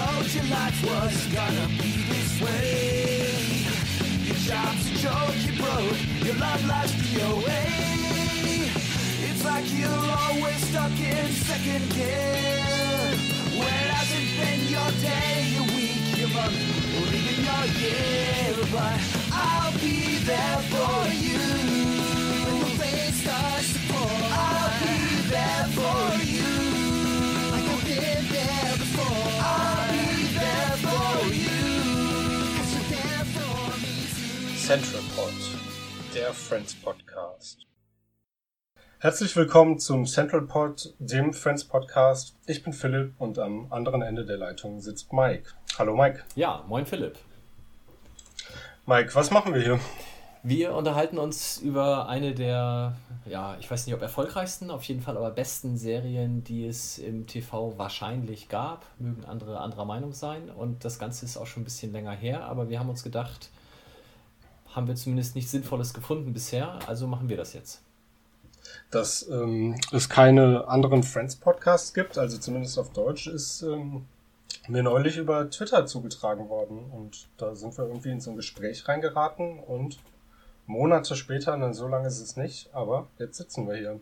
told you life was gonna be this way. Your job's a joke, you broke, your love life's DOA. It's like you're always stuck in second gear. Where hasn't been your day, your week, your month, or even your year? But I'll be there for you. When the rain starts to pour, I'll be there for you. Central Pod, der Friends Podcast. Herzlich willkommen zum Central Pod, dem Friends Podcast. Ich bin Philipp und am anderen Ende der Leitung sitzt Mike. Hallo Mike. Ja, moin Philipp. Mike, was machen wir hier? Wir unterhalten uns über eine der, ja, ich weiß nicht, ob erfolgreichsten, auf jeden Fall aber besten Serien, die es im TV wahrscheinlich gab. Mögen andere anderer Meinung sein. Und das Ganze ist auch schon ein bisschen länger her, aber wir haben uns gedacht, haben wir zumindest nichts Sinnvolles gefunden bisher, also machen wir das jetzt. Dass ähm, es keine anderen Friends Podcasts gibt, also zumindest auf Deutsch, ist ähm, mir neulich über Twitter zugetragen worden. Und da sind wir irgendwie in so ein Gespräch reingeraten und Monate später, dann so lange ist es nicht, aber jetzt sitzen wir hier.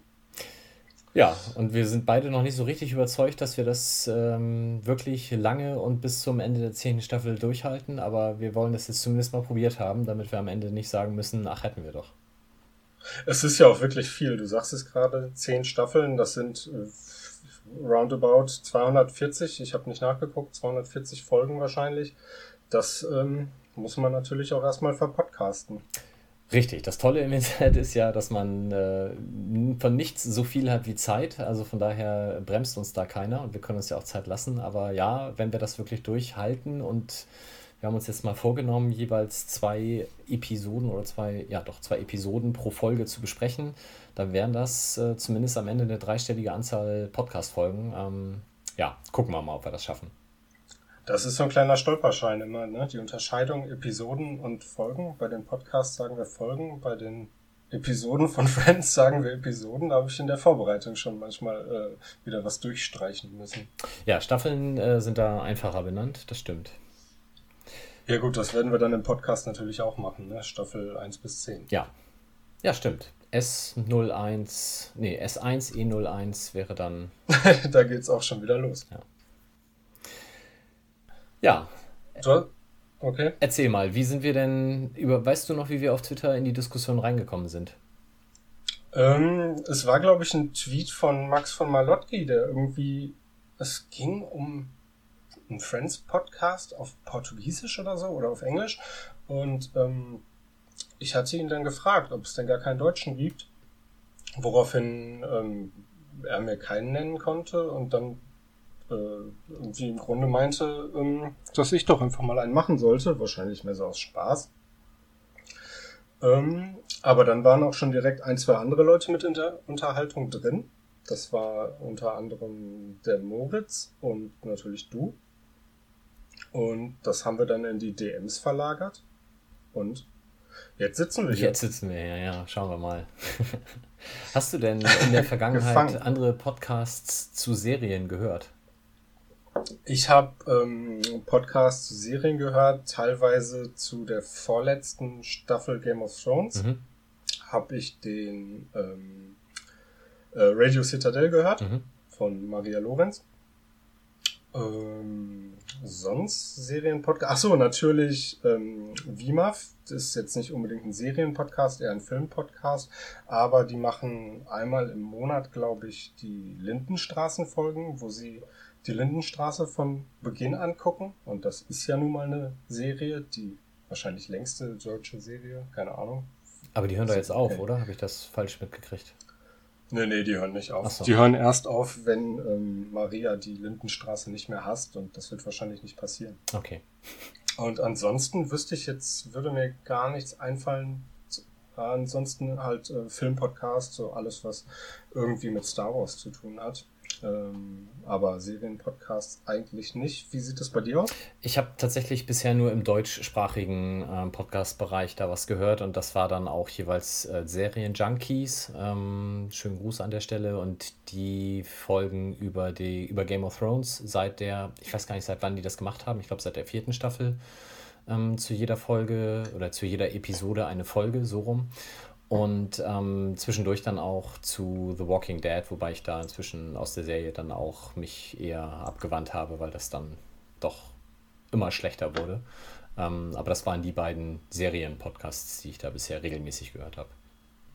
Ja, und wir sind beide noch nicht so richtig überzeugt, dass wir das ähm, wirklich lange und bis zum Ende der zehnten Staffel durchhalten, aber wir wollen das jetzt zumindest mal probiert haben, damit wir am Ende nicht sagen müssen, ach, hätten wir doch. Es ist ja auch wirklich viel. Du sagst es gerade, zehn Staffeln, das sind äh, roundabout 240, ich habe nicht nachgeguckt, 240 Folgen wahrscheinlich. Das ähm, muss man natürlich auch erstmal verpodcasten. Richtig, das Tolle im Internet ist ja, dass man äh, von nichts so viel hat wie Zeit. Also von daher bremst uns da keiner und wir können uns ja auch Zeit lassen. Aber ja, wenn wir das wirklich durchhalten und wir haben uns jetzt mal vorgenommen, jeweils zwei Episoden oder zwei, ja doch, zwei Episoden pro Folge zu besprechen, dann wären das äh, zumindest am Ende eine dreistellige Anzahl Podcast-Folgen. Ähm, ja, gucken wir mal, ob wir das schaffen. Das ist so ein kleiner Stolperschein immer, ne? Die Unterscheidung Episoden und Folgen. Bei den Podcasts sagen wir Folgen, bei den Episoden von Friends sagen wir Episoden. Da habe ich in der Vorbereitung schon manchmal äh, wieder was durchstreichen müssen. Ja, Staffeln äh, sind da einfacher benannt, das stimmt. Ja gut, das werden wir dann im Podcast natürlich auch machen, ne? Staffel 1 bis 10. Ja, ja, stimmt. S01, nee, S1E01 wäre dann. da geht's auch schon wieder los. Ja. Ja, So, okay. erzähl mal, wie sind wir denn über, weißt du noch, wie wir auf Twitter in die Diskussion reingekommen sind? Ähm, es war, glaube ich, ein Tweet von Max von Malotki, der irgendwie, es ging um einen Friends-Podcast auf Portugiesisch oder so oder auf Englisch. Und ähm, ich hatte ihn dann gefragt, ob es denn gar keinen Deutschen gibt, woraufhin ähm, er mir keinen nennen konnte und dann äh, irgendwie im Grunde meinte, ähm, dass ich doch einfach mal einen machen sollte, wahrscheinlich mehr so aus Spaß. Ähm, aber dann waren auch schon direkt ein, zwei andere Leute mit in der Unterhaltung drin. Das war unter anderem der Moritz und natürlich du. Und das haben wir dann in die DMs verlagert. Und jetzt sitzen wir hier. Jetzt sitzen wir, ja, ja, schauen wir mal. Hast du denn in der Vergangenheit andere Podcasts zu Serien gehört? Ich habe ähm, Podcasts zu Serien gehört, teilweise zu der vorletzten Staffel Game of Thrones. Mhm. Habe ich den ähm, äh, Radio Citadel gehört Mhm. von Maria Lorenz. Ähm, sonst Serienpodcast. Ach so, natürlich ähm, WIMAF. Das ist jetzt nicht unbedingt ein Serienpodcast, eher ein Filmpodcast. Aber die machen einmal im Monat, glaube ich, die Lindenstraßenfolgen, wo sie die Lindenstraße von Beginn angucken. Und das ist ja nun mal eine Serie, die wahrscheinlich längste deutsche Serie, keine Ahnung. Aber die hören doch jetzt auf, Okay. oder? Habe ich das falsch mitgekriegt? Nee, nee, die hören nicht auf. So. Die hören erst auf, wenn ähm, Maria die Lindenstraße nicht mehr hasst und das wird wahrscheinlich nicht passieren. Okay. Und ansonsten wüsste ich jetzt, würde mir gar nichts einfallen. Ansonsten halt äh, Filmpodcast, so alles, was irgendwie mit Star Wars zu tun hat. Ähm, aber Serienpodcasts eigentlich nicht. Wie sieht das bei dir aus? Ich habe tatsächlich bisher nur im deutschsprachigen äh, Podcast-Bereich da was gehört und das war dann auch jeweils äh, Serien-Junkies. Ähm, schönen Gruß an der Stelle und die Folgen über, die, über Game of Thrones seit der, ich weiß gar nicht, seit wann die das gemacht haben, ich glaube seit der vierten Staffel ähm, zu jeder Folge oder zu jeder Episode eine Folge, so rum. Und ähm, zwischendurch dann auch zu The Walking Dead, wobei ich da inzwischen aus der Serie dann auch mich eher abgewandt habe, weil das dann doch immer schlechter wurde. Ähm, aber das waren die beiden Serien-Podcasts, die ich da bisher regelmäßig gehört habe.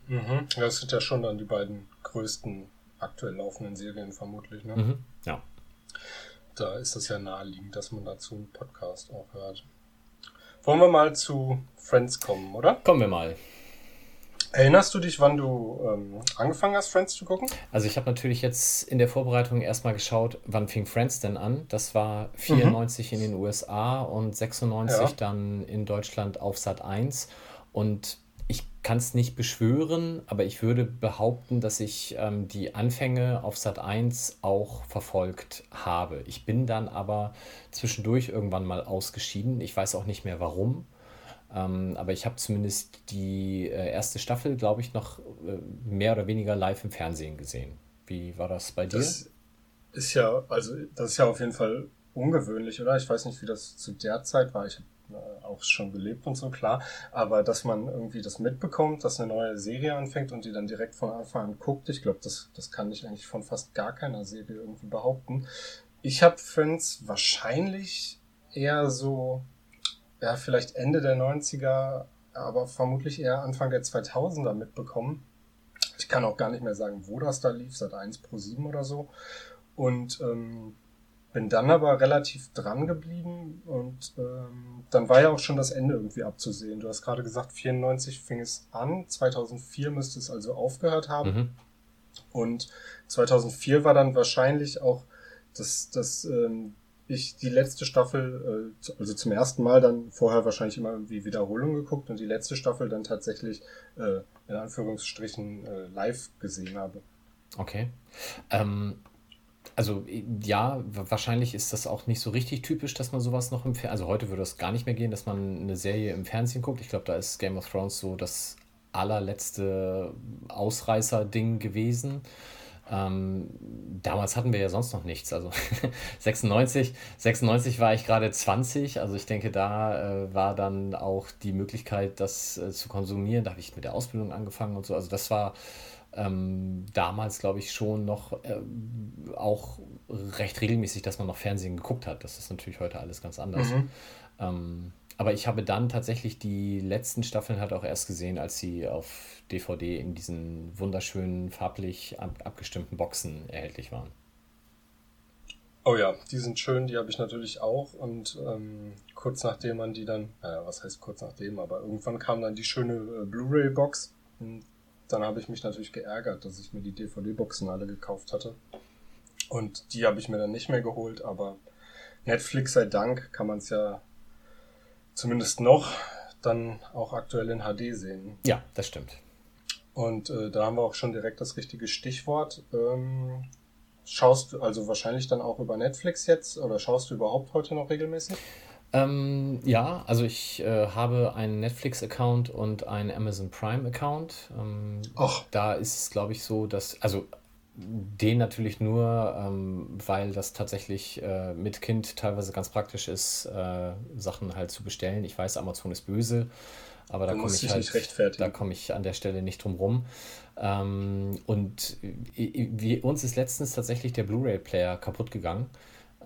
Mhm. Ja, das sind ja schon dann die beiden größten aktuell laufenden Serien vermutlich. Ne? Mhm. Ja. Da ist es ja naheliegend, dass man dazu einen Podcast auch hört. Wollen wir mal zu Friends kommen, oder? Kommen wir mal. Erinnerst du dich, wann du ähm, angefangen hast, Friends zu gucken? Also ich habe natürlich jetzt in der Vorbereitung erstmal geschaut, wann fing Friends denn an? Das war 94 mhm. in den USA und 96 ja. dann in Deutschland auf Sat 1. Und ich kann es nicht beschwören, aber ich würde behaupten, dass ich ähm, die Anfänge auf Sat 1 auch verfolgt habe. Ich bin dann aber zwischendurch irgendwann mal ausgeschieden. Ich weiß auch nicht mehr warum. Ähm, aber ich habe zumindest die äh, erste Staffel, glaube ich, noch äh, mehr oder weniger live im Fernsehen gesehen. Wie war das bei dir? Das ist ja, also das ist ja auf jeden Fall ungewöhnlich, oder? Ich weiß nicht, wie das zu der Zeit war. Ich habe äh, auch schon gelebt und so, klar. Aber dass man irgendwie das mitbekommt, dass eine neue Serie anfängt und die dann direkt von Anfang an guckt, ich glaube, das, das kann ich eigentlich von fast gar keiner Serie irgendwie behaupten. Ich habe Friends wahrscheinlich eher so ja, vielleicht Ende der 90er, aber vermutlich eher Anfang der 2000er mitbekommen. Ich kann auch gar nicht mehr sagen, wo das da lief, seit 1 Pro 7 oder so. Und ähm, bin dann aber relativ dran geblieben und ähm, dann war ja auch schon das Ende irgendwie abzusehen. Du hast gerade gesagt, 94 fing es an, 2004 müsste es also aufgehört haben. Mhm. Und 2004 war dann wahrscheinlich auch das, das ähm, ich die letzte Staffel, äh, also zum ersten Mal dann vorher wahrscheinlich immer irgendwie Wiederholung geguckt und die letzte Staffel dann tatsächlich äh, in Anführungsstrichen äh, live gesehen habe. Okay. Ähm, also ja, wahrscheinlich ist das auch nicht so richtig typisch, dass man sowas noch im Fernsehen, also heute würde das gar nicht mehr gehen, dass man eine Serie im Fernsehen guckt. Ich glaube, da ist Game of Thrones so das allerletzte Ausreißer-Ding gewesen. Ähm, damals hatten wir ja sonst noch nichts. Also 96, 96 war ich gerade 20. Also ich denke, da äh, war dann auch die Möglichkeit, das äh, zu konsumieren. Da habe ich mit der Ausbildung angefangen und so. Also das war ähm, damals, glaube ich, schon noch äh, auch recht regelmäßig, dass man noch Fernsehen geguckt hat. Das ist natürlich heute alles ganz anders. Mhm. Ähm, aber ich habe dann tatsächlich die letzten Staffeln halt auch erst gesehen, als sie auf DVD in diesen wunderschönen, farblich ab abgestimmten Boxen erhältlich waren. Oh ja, die sind schön, die habe ich natürlich auch. Und ähm, kurz nachdem man die dann, naja, was heißt kurz nachdem, aber irgendwann kam dann die schöne äh, Blu-ray-Box. Dann habe ich mich natürlich geärgert, dass ich mir die DVD-Boxen alle gekauft hatte. Und die habe ich mir dann nicht mehr geholt, aber Netflix sei Dank kann man es ja zumindest noch dann auch aktuell in HD sehen. Ja, das stimmt. Und äh, da haben wir auch schon direkt das richtige Stichwort. Ähm, schaust du also wahrscheinlich dann auch über Netflix jetzt oder schaust du überhaupt heute noch regelmäßig? Ähm, ja, also ich äh, habe einen Netflix-Account und einen Amazon Prime-Account. Ähm, da ist es, glaube ich, so, dass, also den natürlich nur, ähm, weil das tatsächlich äh, mit Kind teilweise ganz praktisch ist, äh, Sachen halt zu bestellen. Ich weiß, Amazon ist böse, aber da komme ich halt, da komme ich an der Stelle nicht drum rum. Ähm, und wie, uns ist letztens tatsächlich der Blu-ray-Player kaputt gegangen.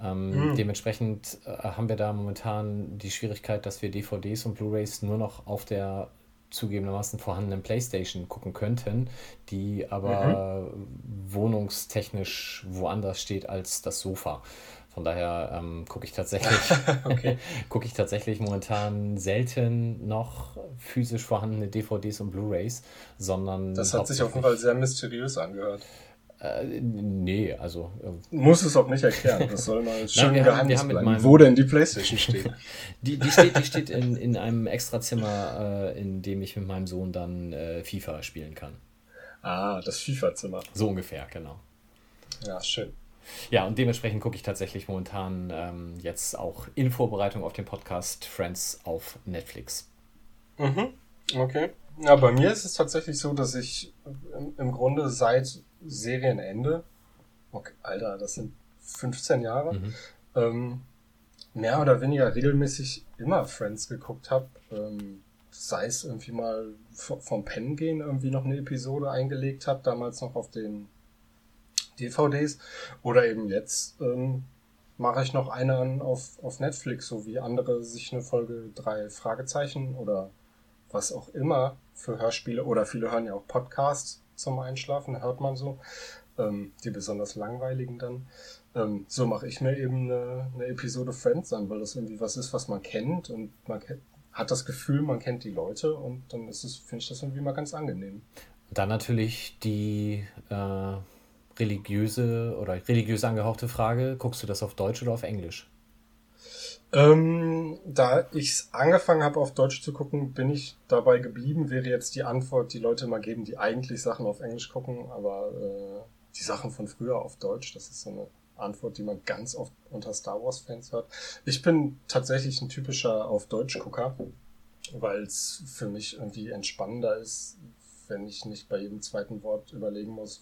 Ähm, mhm. Dementsprechend äh, haben wir da momentan die Schwierigkeit, dass wir DVDs und Blu-rays nur noch auf der zugegebenermaßen vorhandenen Playstation gucken könnten, die aber mhm. wohnungstechnisch woanders steht als das Sofa. Von daher ähm, gucke ich tatsächlich okay. gucke ich tatsächlich momentan selten noch physisch vorhandene DVDs und Blu-rays, sondern das hat sich auf jeden Fall sehr mysteriös angehört. Äh, nee, also. Äh, Muss es auch nicht erklären. Das soll mal schön Nein, Geheimnis haben, bleiben, meinem, wo denn die Playstation steht. die, die steht, die steht in, in einem Extrazimmer, äh, in dem ich mit meinem Sohn dann äh, FIFA spielen kann. Ah, das FIFA-Zimmer. So ungefähr, genau. Ja, schön. Ja, und dementsprechend gucke ich tatsächlich momentan ähm, jetzt auch in Vorbereitung auf den Podcast Friends auf Netflix. Mhm. Okay. Ja, bei mir ist es tatsächlich so, dass ich im, im Grunde seit Serienende, okay, Alter, das sind 15 Jahre, mhm. ähm, mehr oder weniger regelmäßig immer Friends geguckt habe. Ähm, sei es irgendwie mal vom Pen gehen irgendwie noch eine Episode eingelegt habe, damals noch auf den DVDs. Oder eben jetzt ähm, mache ich noch eine auf, auf Netflix, so wie andere sich eine Folge drei Fragezeichen oder was auch immer für Hörspiele oder viele hören ja auch Podcasts zum Einschlafen, hört man so, ähm, die besonders langweiligen dann. Ähm, so mache ich mir eben eine, eine Episode Friends an, weil das irgendwie was ist, was man kennt und man hat das Gefühl, man kennt die Leute und dann ist es, finde ich das irgendwie mal ganz angenehm. Dann natürlich die äh, religiöse oder religiös angehauchte Frage, guckst du das auf Deutsch oder auf Englisch? Ähm, da ich es angefangen habe, auf Deutsch zu gucken, bin ich dabei geblieben. Wäre jetzt die Antwort, die Leute mal geben, die eigentlich Sachen auf Englisch gucken, aber äh, die Sachen von früher auf Deutsch, das ist so eine Antwort, die man ganz oft unter Star Wars-Fans hört. Ich bin tatsächlich ein typischer auf Deutsch-Gucker, weil es für mich irgendwie entspannender ist, wenn ich nicht bei jedem zweiten Wort überlegen muss,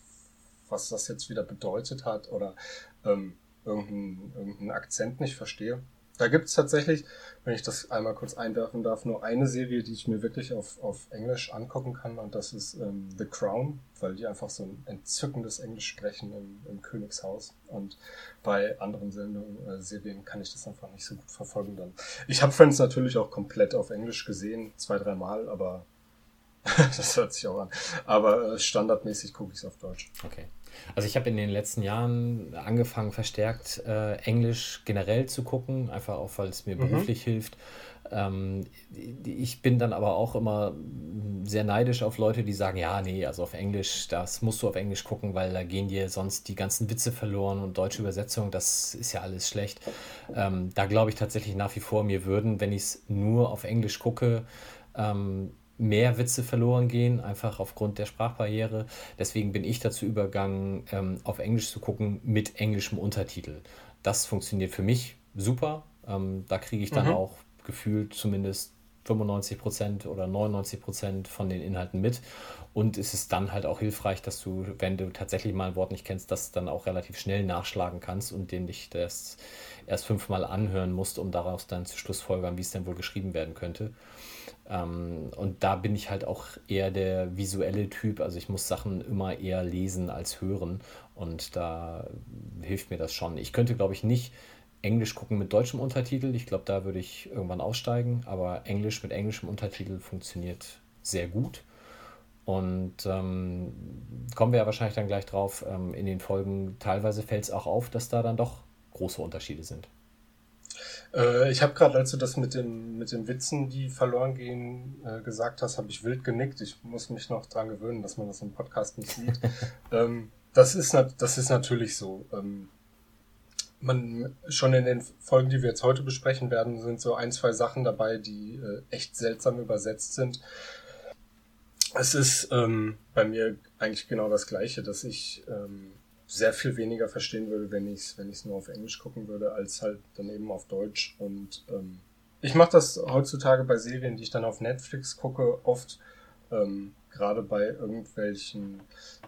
was das jetzt wieder bedeutet hat oder ähm, irgendeinen irgendein Akzent nicht verstehe. Da gibt es tatsächlich, wenn ich das einmal kurz einwerfen darf, nur eine Serie, die ich mir wirklich auf, auf Englisch angucken kann und das ist ähm, The Crown, weil die einfach so ein entzückendes Englisch sprechen im, im Königshaus und bei anderen Sendungen, äh, Serien kann ich das einfach nicht so gut verfolgen dann. Ich habe Friends natürlich auch komplett auf Englisch gesehen, zwei, dreimal, aber das hört sich auch an. Aber äh, standardmäßig gucke ich es auf Deutsch. Okay. Also ich habe in den letzten Jahren angefangen, verstärkt äh, Englisch generell zu gucken, einfach auch, weil es mir mhm. beruflich hilft. Ähm, ich bin dann aber auch immer sehr neidisch auf Leute, die sagen, ja, nee, also auf Englisch, das musst du auf Englisch gucken, weil da gehen dir sonst die ganzen Witze verloren und deutsche Übersetzung, das ist ja alles schlecht. Ähm, da glaube ich tatsächlich nach wie vor, mir würden, wenn ich es nur auf Englisch gucke, ähm, mehr Witze verloren gehen, einfach aufgrund der Sprachbarriere. Deswegen bin ich dazu übergegangen, ähm, auf Englisch zu gucken mit englischem Untertitel. Das funktioniert für mich super. Ähm, da kriege ich dann mhm. auch gefühlt zumindest 95% oder 99% von den Inhalten mit. Und es ist dann halt auch hilfreich, dass du, wenn du tatsächlich mal ein Wort nicht kennst, das dann auch relativ schnell nachschlagen kannst und den dich erst, erst fünfmal anhören musst, um daraus dann zu Schlussfolgern, wie es denn wohl geschrieben werden könnte. Ähm, und da bin ich halt auch eher der visuelle Typ. Also ich muss Sachen immer eher lesen als hören. Und da hilft mir das schon. Ich könnte, glaube ich, nicht Englisch gucken mit deutschem Untertitel. Ich glaube, da würde ich irgendwann aussteigen. Aber Englisch mit englischem Untertitel funktioniert sehr gut. Und ähm, kommen wir ja wahrscheinlich dann gleich drauf. Ähm, in den Folgen teilweise fällt es auch auf, dass da dann doch große Unterschiede sind. Äh, ich habe gerade, als du das mit dem mit den Witzen, die verloren gehen, äh, gesagt hast, habe ich wild genickt. Ich muss mich noch dran gewöhnen, dass man das im Podcast nicht sieht. ähm, das ist das ist natürlich so. Ähm, man schon in den Folgen, die wir jetzt heute besprechen werden, sind so ein, zwei Sachen dabei, die äh, echt seltsam übersetzt sind. Es ist ähm, bei mir eigentlich genau das Gleiche, dass ich ähm, sehr viel weniger verstehen würde, wenn ich es wenn nur auf Englisch gucken würde, als halt dann eben auf Deutsch. Und ähm, ich mache das heutzutage bei Serien, die ich dann auf Netflix gucke, oft ähm, gerade bei irgendwelchen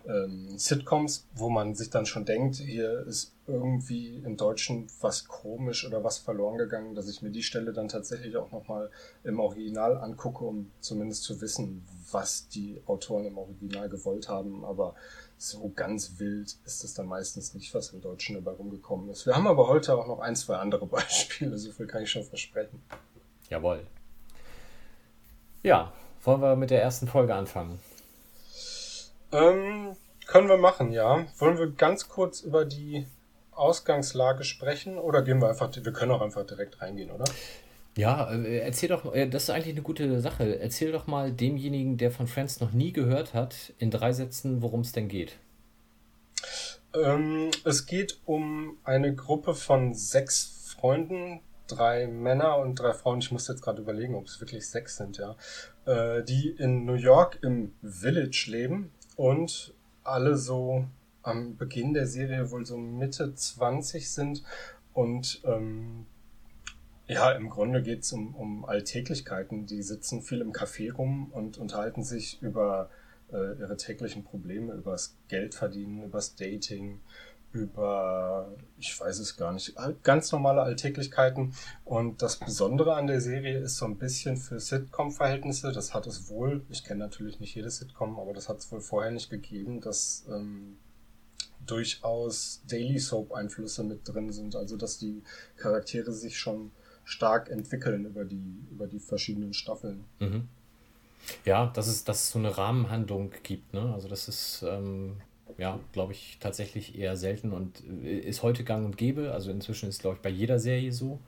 ähm, Sitcoms, wo man sich dann schon denkt, hier ist irgendwie im Deutschen was komisch oder was verloren gegangen, dass ich mir die Stelle dann tatsächlich auch nochmal im Original angucke, um zumindest zu wissen, was die Autoren im Original gewollt haben. Aber so ganz wild ist es dann meistens nicht, was im Deutschen dabei rumgekommen ist. Wir haben aber heute auch noch ein, zwei andere Beispiele, so viel kann ich schon versprechen. Jawohl. Ja, wollen wir mit der ersten Folge anfangen? Ähm, können wir machen, ja. Wollen wir ganz kurz über die Ausgangslage sprechen oder gehen wir einfach, wir können auch einfach direkt reingehen, oder? Ja, äh, erzähl doch, äh, das ist eigentlich eine gute Sache. Erzähl doch mal demjenigen, der von Friends noch nie gehört hat, in drei Sätzen, worum es denn geht. Ähm, es geht um eine Gruppe von sechs Freunden, drei Männer und drei Frauen. Ich muss jetzt gerade überlegen, ob es wirklich sechs sind, ja. Äh, die in New York im Village leben und alle so am Beginn der Serie wohl so Mitte 20 sind und ähm, ja, im Grunde geht's um, um Alltäglichkeiten. Die sitzen viel im Café rum und unterhalten sich über äh, ihre täglichen Probleme, übers Geldverdienen, übers Dating, über, ich weiß es gar nicht, ganz normale Alltäglichkeiten. Und das Besondere an der Serie ist so ein bisschen für Sitcom-Verhältnisse, das hat es wohl, ich kenne natürlich nicht jede Sitcom, aber das hat es wohl vorher nicht gegeben, dass ähm, durchaus Daily Soap-Einflüsse mit drin sind. Also dass die Charaktere sich schon stark entwickeln über die, über die verschiedenen Staffeln. Mhm. Ja, dass es, dass es so eine Rahmenhandlung gibt, ne? Also das ist, ähm, ja, glaube ich, tatsächlich eher selten und äh, ist heute gang und gäbe. Also inzwischen ist, glaube ich, bei jeder Serie so.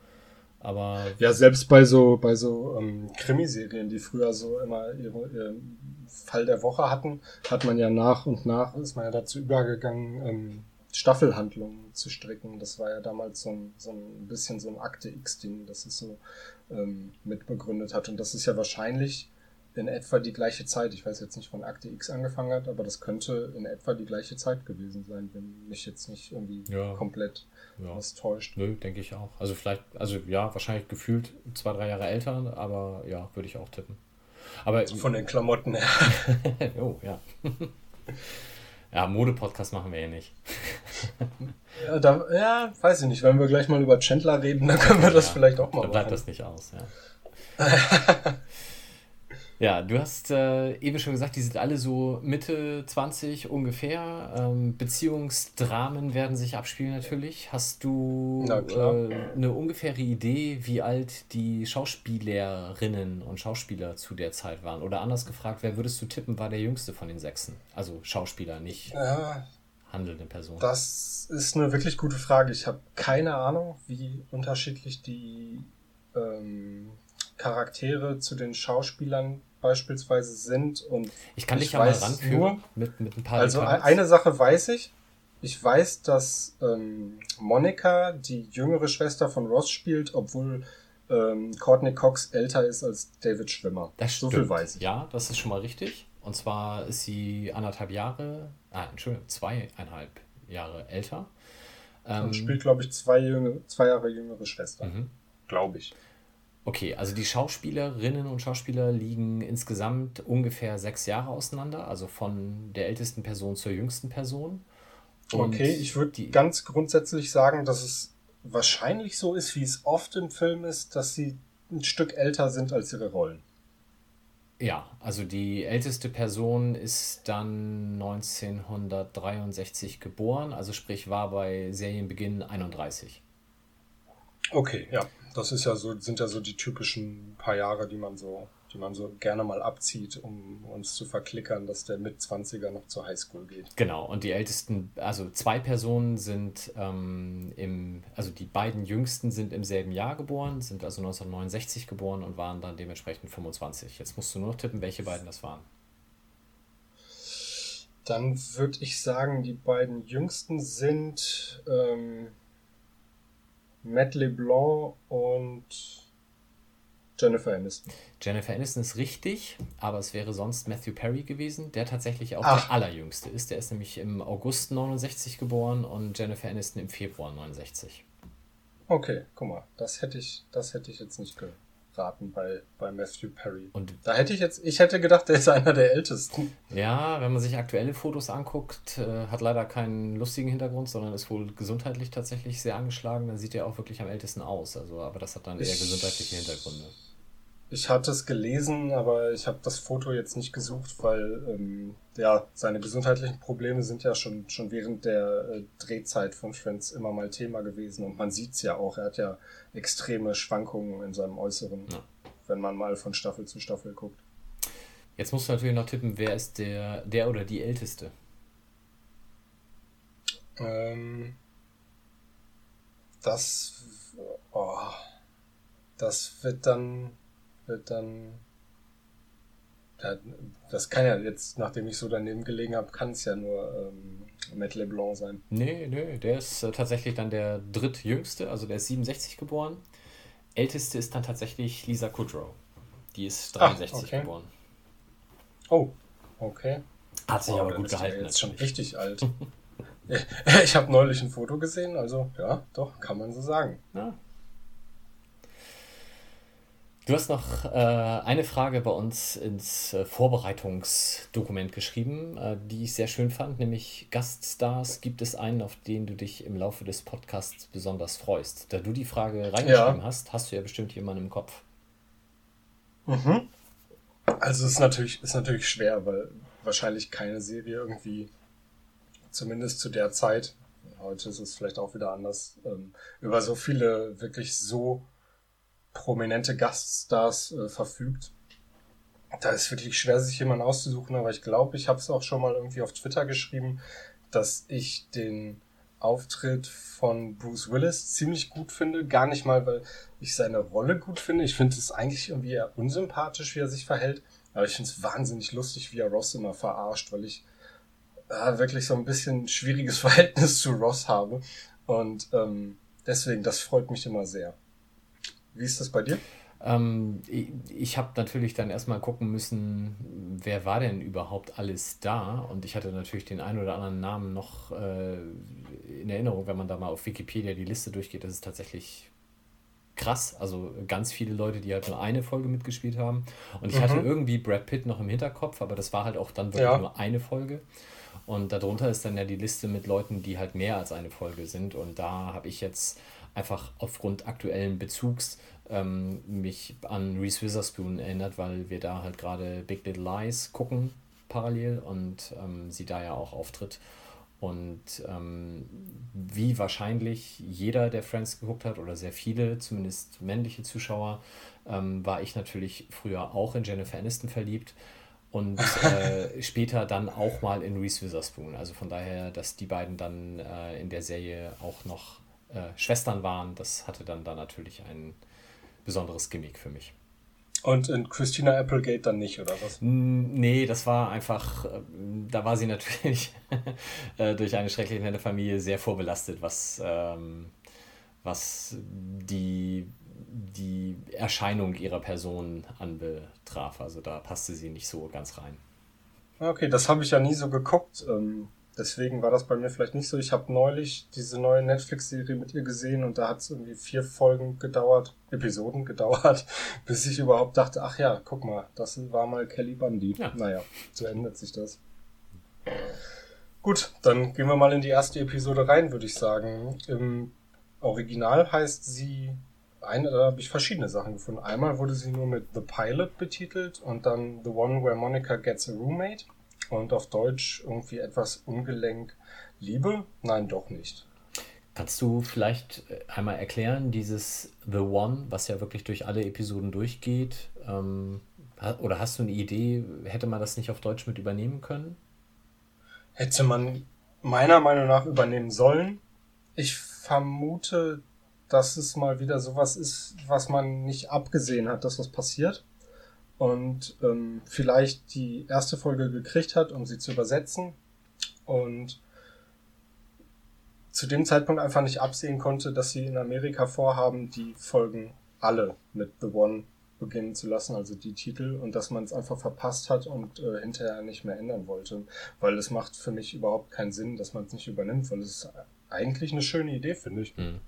Aber. Ja, selbst bei so, bei so ähm, Krimiserien, die früher so immer ihre, ihren Fall der Woche hatten, hat man ja nach und nach, ist man ja dazu übergegangen, ähm, Staffelhandlungen zu stricken. Das war ja damals so ein, so ein bisschen so ein Akte X-Ding, das es so ähm, mitbegründet hat. Und das ist ja wahrscheinlich in etwa die gleiche Zeit. Ich weiß jetzt nicht, wann Akte X angefangen hat, aber das könnte in etwa die gleiche Zeit gewesen sein, wenn mich jetzt nicht irgendwie ja. komplett ja. was täuscht. Nö, denke ich auch. Also vielleicht, also ja, wahrscheinlich gefühlt zwei, drei Jahre älter, aber ja, würde ich auch tippen. Aber von den Klamotten her. oh, ja. Ja, Mode-Podcast machen wir ja nicht. ja, da, ja, weiß ich nicht. Wenn wir gleich mal über Chandler reden, dann können wir das ja, vielleicht auch mal dann bleibt machen. das nicht aus, ja. Ja, du hast äh, eben schon gesagt, die sind alle so Mitte 20 ungefähr. Ähm, Beziehungsdramen werden sich abspielen natürlich. Hast du äh, eine ungefähre Idee, wie alt die Schauspielerinnen und Schauspieler zu der Zeit waren? Oder anders gefragt, wer würdest du tippen, war der jüngste von den Sechsen? Also Schauspieler, nicht ja, handelnde Person. Das ist eine wirklich gute Frage. Ich habe keine Ahnung, wie unterschiedlich die ähm, Charaktere zu den Schauspielern beispielsweise sind. Und ich kann dich ja mal ranführen mit, mit ein paar Also Details. eine Sache weiß ich. Ich weiß, dass ähm, Monika die jüngere Schwester von Ross spielt, obwohl ähm, Courtney Cox älter ist als David Schwimmer. Das stimmt. So viel weiß ich. Ja, das ist schon mal richtig. Und zwar ist sie anderthalb Jahre, ah, Entschuldigung, zweieinhalb Jahre älter. Ähm, Und spielt, glaube ich, zwei, jüngere, zwei Jahre jüngere Schwester. Mhm. Glaube ich. Okay, also die Schauspielerinnen und Schauspieler liegen insgesamt ungefähr sechs Jahre auseinander, also von der ältesten Person zur jüngsten Person. Und okay, ich würde ganz grundsätzlich sagen, dass es wahrscheinlich so ist, wie es oft im Film ist, dass sie ein Stück älter sind als ihre Rollen. Ja, also die älteste Person ist dann 1963 geboren, also sprich war bei Serienbeginn 31. Okay, ja das ist ja so, sind ja so die typischen paar Jahre, die man so, die man so gerne mal abzieht, um uns zu verklickern, dass der mit 20er noch zur Highschool geht. Genau, und die ältesten, also zwei Personen sind ähm, im, also die beiden jüngsten sind im selben Jahr geboren, sind also 1969 geboren und waren dann dementsprechend 25. Jetzt musst du nur noch tippen, welche beiden das waren. Dann würde ich sagen, die beiden jüngsten sind ähm, Matt LeBlanc und Jennifer Aniston. Jennifer Aniston ist richtig, aber es wäre sonst Matthew Perry gewesen, der tatsächlich auch Ach. der allerjüngste ist. Der ist nämlich im August 69 geboren und Jennifer Aniston im Februar 69. Okay, guck mal, das hätte ich, das hätte ich jetzt nicht gehört raten bei, bei Matthew Perry. Und da hätte ich jetzt, ich hätte gedacht, der ist einer der ältesten. Ja, wenn man sich aktuelle Fotos anguckt, äh, hat leider keinen lustigen Hintergrund, sondern ist wohl gesundheitlich tatsächlich sehr angeschlagen. Dann sieht er auch wirklich am ältesten aus. Also, aber das hat dann eher ich, gesundheitliche Hintergründe. Ich hatte es gelesen, aber ich habe das Foto jetzt nicht gesucht, weil ähm, ja, seine gesundheitlichen Probleme sind ja schon, schon während der äh, Drehzeit von Friends immer mal Thema gewesen. Und man sieht es ja auch, er hat ja extreme Schwankungen in seinem Äußeren, ja. wenn man mal von Staffel zu Staffel guckt. Jetzt musst du natürlich noch tippen, wer ist der, der oder die Älteste? Ähm, das, oh, das wird dann dann. Ja, das kann ja jetzt, nachdem ich so daneben gelegen habe, kann es ja nur ähm, Matt LeBlanc sein. Nee, nee, der ist äh, tatsächlich dann der drittjüngste, also der ist 67 geboren. Älteste ist dann tatsächlich Lisa Kudrow. Die ist 63 Ach, okay. geboren. Oh, okay. Hat sich oh, aber gut gehalten. Jetzt schon richtig alt. Ich habe neulich ein Foto gesehen, also ja, doch, kann man so sagen. Ja. Du hast noch äh, eine Frage bei uns ins äh, Vorbereitungsdokument geschrieben, äh, die ich sehr schön fand, nämlich Gaststars. Gibt es einen, auf den du dich im Laufe des Podcasts besonders freust? Da du die Frage reingeschrieben ja. hast, hast du ja bestimmt jemanden im Kopf. Mhm. Also es ist natürlich, ist natürlich schwer, weil wahrscheinlich keine Serie irgendwie, zumindest zu der Zeit, heute ist es vielleicht auch wieder anders, ähm, über so viele wirklich so prominente Gaststars äh, verfügt. Da ist wirklich schwer, sich jemanden auszusuchen, aber ich glaube, ich habe es auch schon mal irgendwie auf Twitter geschrieben, dass ich den Auftritt von Bruce Willis ziemlich gut finde. Gar nicht mal, weil ich seine Rolle gut finde. Ich finde es eigentlich irgendwie eher unsympathisch, wie er sich verhält. Aber ich finde es wahnsinnig lustig, wie er Ross immer verarscht, weil ich äh, wirklich so ein bisschen schwieriges Verhältnis zu Ross habe. Und ähm, deswegen, das freut mich immer sehr. Wie ist das bei dir? Ähm, ich, ich habe natürlich dann erstmal gucken müssen, wer war denn überhaupt alles da? Und ich hatte natürlich den einen oder anderen Namen noch äh, in Erinnerung, wenn man da mal auf Wikipedia die Liste durchgeht. Das ist tatsächlich krass. Also ganz viele Leute, die halt nur eine Folge mitgespielt haben. Und ich mhm. hatte irgendwie Brad Pitt noch im Hinterkopf, aber das war halt auch dann wirklich ja. nur eine Folge. Und darunter ist dann ja die Liste mit Leuten, die halt mehr als eine Folge sind. Und da habe ich jetzt einfach aufgrund aktuellen Bezugs ähm, mich an Reese Witherspoon erinnert, weil wir da halt gerade Big Little Lies gucken parallel und ähm, sie da ja auch auftritt. Und ähm, wie wahrscheinlich jeder, der Friends geguckt hat, oder sehr viele, zumindest männliche Zuschauer, ähm, war ich natürlich früher auch in Jennifer Aniston verliebt und äh, später dann auch mal in Reese Witherspoon. Also von daher, dass die beiden dann äh, in der Serie auch noch äh, Schwestern waren, das hatte dann da natürlich ein besonderes Gimmick für mich. Und in Christina Applegate dann nicht, oder was? Nee, das war einfach, äh, da war sie natürlich äh, durch eine schrecklich nette Familie sehr vorbelastet, was, ähm, was die, die Erscheinung ihrer Person anbetraf. Also da passte sie nicht so ganz rein. Okay, das habe ich ja nie so geguckt. Ähm, Deswegen war das bei mir vielleicht nicht so. Ich habe neulich diese neue Netflix-Serie mit ihr gesehen und da hat es irgendwie vier Folgen gedauert, Episoden gedauert, bis ich überhaupt dachte, ach ja, guck mal, das war mal Kelly Bundy. Ja. Naja, so ändert sich das. Gut, dann gehen wir mal in die erste Episode rein, würde ich sagen. Im Original heißt sie, eine, da habe ich verschiedene Sachen gefunden. Einmal wurde sie nur mit The Pilot betitelt und dann The One Where Monica Gets a Roommate und auf Deutsch irgendwie etwas ungelenk Liebe? Nein, doch nicht. Kannst du vielleicht äh, einmal erklären, dieses The One, was ja wirklich durch alle Episoden durchgeht? Ähm, oder hast du eine Idee, hätte man das nicht auf Deutsch mit übernehmen können? Hätte man meiner Meinung nach übernehmen sollen. Ich vermute, dass es mal wieder sowas ist, was man nicht abgesehen hat, dass was passiert und ähm, vielleicht die erste Folge gekriegt hat, um sie zu übersetzen und zu dem Zeitpunkt einfach nicht absehen konnte, dass sie in Amerika vorhaben, die Folgen alle mit The One beginnen zu lassen, also die Titel, und dass man es einfach verpasst hat und äh, hinterher nicht mehr ändern wollte, weil es macht für mich überhaupt keinen Sinn, dass man es nicht übernimmt, weil es eigentlich eine schöne Idee, finde ich. Mhm.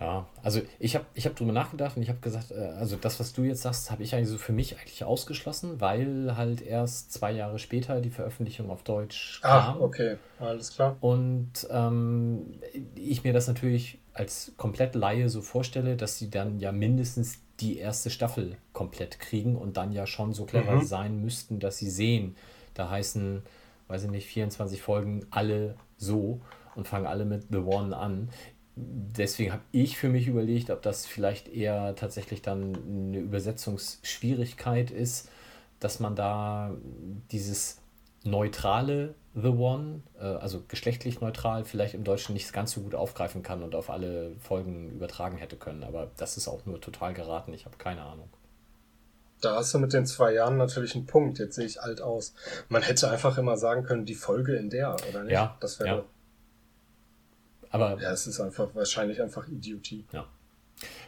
Ja, also ich habe ich hab drüber nachgedacht und ich habe gesagt, äh, also das, was du jetzt sagst, habe ich eigentlich so für mich eigentlich ausgeschlossen, weil halt erst zwei Jahre später die Veröffentlichung auf Deutsch ah, kam. Ah, okay, alles klar. Und ähm, ich mir das natürlich als komplett Laie so vorstelle, dass sie dann ja mindestens die erste Staffel komplett kriegen und dann ja schon so clever mhm. sein müssten, dass sie sehen, da heißen, weiß ich nicht, 24 Folgen alle so und fangen alle mit The One an deswegen habe ich für mich überlegt, ob das vielleicht eher tatsächlich dann eine Übersetzungsschwierigkeit ist, dass man da dieses neutrale The One, äh, also geschlechtlich neutral, vielleicht im Deutschen nicht ganz so gut aufgreifen kann und auf alle Folgen übertragen hätte können. Aber das ist auch nur total geraten. Ich habe keine Ahnung. Da hast du mit den zwei Jahren natürlich einen Punkt. Jetzt sehe ich alt aus. Man hätte einfach immer sagen können, die Folge in der, oder nicht? Ja, das wäre ja. Aber ja, es ist einfach wahrscheinlich einfach Idiotie. Ja.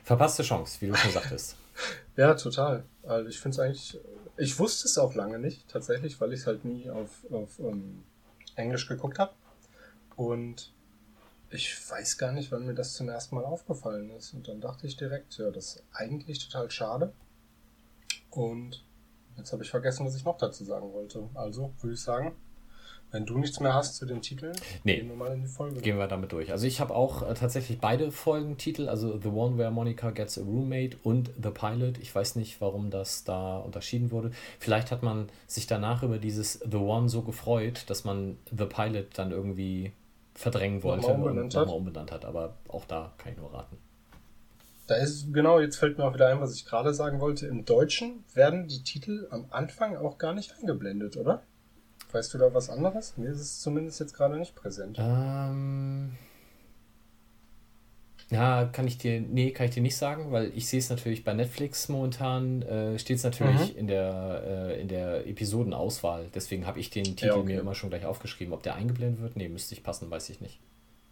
Verpasste Chance, wie du schon sagtest. ja, total. Also ich finde es eigentlich, ich wusste es auch lange nicht, tatsächlich, weil ich es halt nie auf, auf um, ähm, Englisch geguckt habe. Und ich weiß gar nicht, wann mir das zum ersten Mal aufgefallen ist. Und dann dachte ich direkt, ja, das ist eigentlich total schade. Und jetzt habe ich vergessen, was ich noch dazu sagen wollte. Also würde ich sagen, wenn du nichts mehr hast zu den Titeln, nee. gehen wir mal in die Folge. Gehen wir damit durch. Also ich habe auch äh, tatsächlich beide Folgentitel, also The One Where Monica Gets a Roommate und The Pilot. Ich weiß nicht, warum das da unterschieden wurde. Vielleicht hat man sich danach über dieses The One so gefreut, dass man The Pilot dann irgendwie verdrängen wollte nochmal und nochmal umbenannt hat. Aber auch da kann ich nur raten. Da ist, genau, jetzt fällt mir auch wieder ein, was ich gerade sagen wollte. Im Deutschen werden die Titel am Anfang auch gar nicht eingeblendet, oder? Weißt du da was anderes? Mir ist es zumindest jetzt gerade nicht präsent. Ähm. Ja, kann ich dir, nee, kann ich dir nicht sagen, weil ich sehe es natürlich bei Netflix momentan, äh, steht es natürlich mhm. in, der, äh, in der Episodenauswahl. Deswegen habe ich den Titel ja, okay. mir immer schon gleich aufgeschrieben. Ob der eingeblendet wird? Nee, müsste ich passen, weiß ich nicht.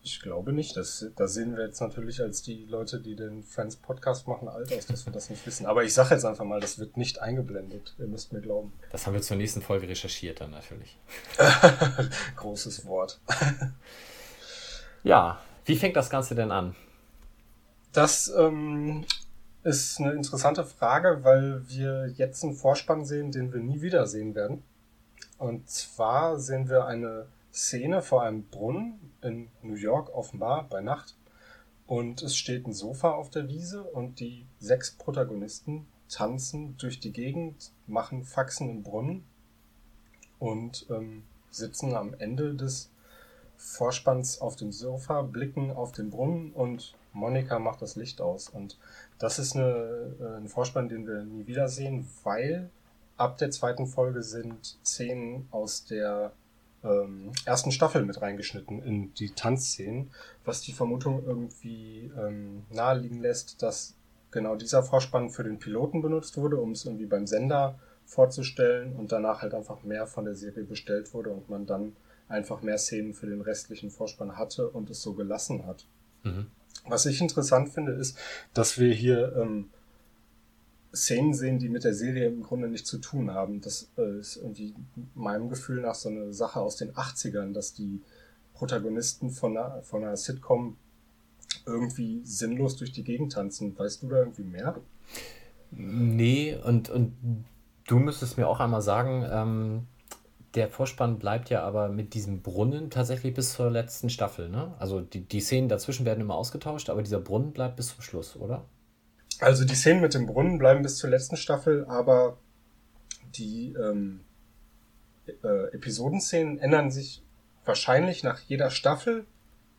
Ich glaube nicht. Das, da sehen wir jetzt natürlich als die Leute, die den Friends Podcast machen, alt aus, dass wir das nicht wissen. Aber ich sage jetzt einfach mal, das wird nicht eingeblendet. Ihr müsst mir glauben. Das haben wir zur nächsten Folge recherchiert dann natürlich. Großes Wort. ja, wie fängt das Ganze denn an? Das ähm, ist eine interessante Frage, weil wir jetzt einen Vorspann sehen, den wir nie wiedersehen werden. Und zwar sehen wir eine Szene vor einem Brunnen in New York offenbar bei Nacht. Und es steht ein Sofa auf der Wiese und die sechs Protagonisten tanzen durch die Gegend, machen Faxen im Brunnen und ähm, sitzen am Ende des Vorspanns auf dem Sofa, blicken auf den Brunnen und Monika macht das Licht aus. Und das ist eine, äh, ein Vorspann, den wir nie wiedersehen, weil ab der zweiten Folge sind Szenen aus der ähm, ersten Staffel mit reingeschnitten in die Tanzszenen, was die Vermutung irgendwie ähm, naheliegen lässt, dass genau dieser Vorspann für den Piloten benutzt wurde, um es irgendwie beim Sender vorzustellen und danach halt einfach mehr von der Serie bestellt wurde und man dann einfach mehr Szenen für den restlichen Vorspann hatte und es so gelassen hat. Mhm. Was ich interessant finde, ist, dass wir hier ähm, Szenen sehen, die mit der Serie im Grunde nichts zu tun haben. Das äh, ist irgendwie meinem Gefühl nach so eine Sache aus den 80ern, dass die Protagonisten von einer, von einer Sitcom irgendwie sinnlos durch die Gegend tanzen. Weißt du da irgendwie mehr? Nee, und, und du müsstest mir auch einmal sagen, ähm, der Vorspann bleibt ja aber mit diesem Brunnen tatsächlich bis zur letzten Staffel, ne? Also die, die Szenen dazwischen werden immer ausgetauscht, aber dieser Brunnen bleibt bis zum Schluss, oder? Also die Szenen mit dem Brunnen bleiben bis zur letzten Staffel, aber die ähm, äh, Episodenszenen ändern sich wahrscheinlich nach jeder Staffel.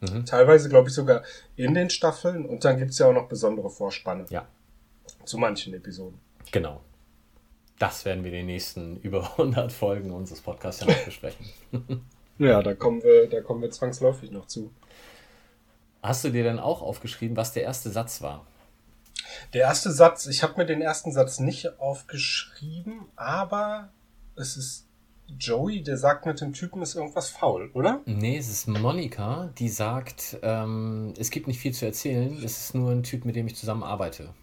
Mhm. Teilweise, glaube ich, sogar in den Staffeln. Und dann gibt es ja auch noch besondere Vorspanne. Ja. Zu manchen Episoden. Genau. Das werden wir in den nächsten über 100 Folgen unseres Podcasts ja noch besprechen. ja, da kommen, wir, da kommen wir zwangsläufig noch zu. Hast du dir denn auch aufgeschrieben, was der erste Satz war? Der erste Satz, ich habe mir den ersten Satz nicht aufgeschrieben, aber es ist Joey, der sagt mit dem Typen ist irgendwas faul, oder? Nee, es ist Monika, die sagt, ähm, es gibt nicht viel zu erzählen, es ist nur ein Typ, mit dem ich zusammen arbeite.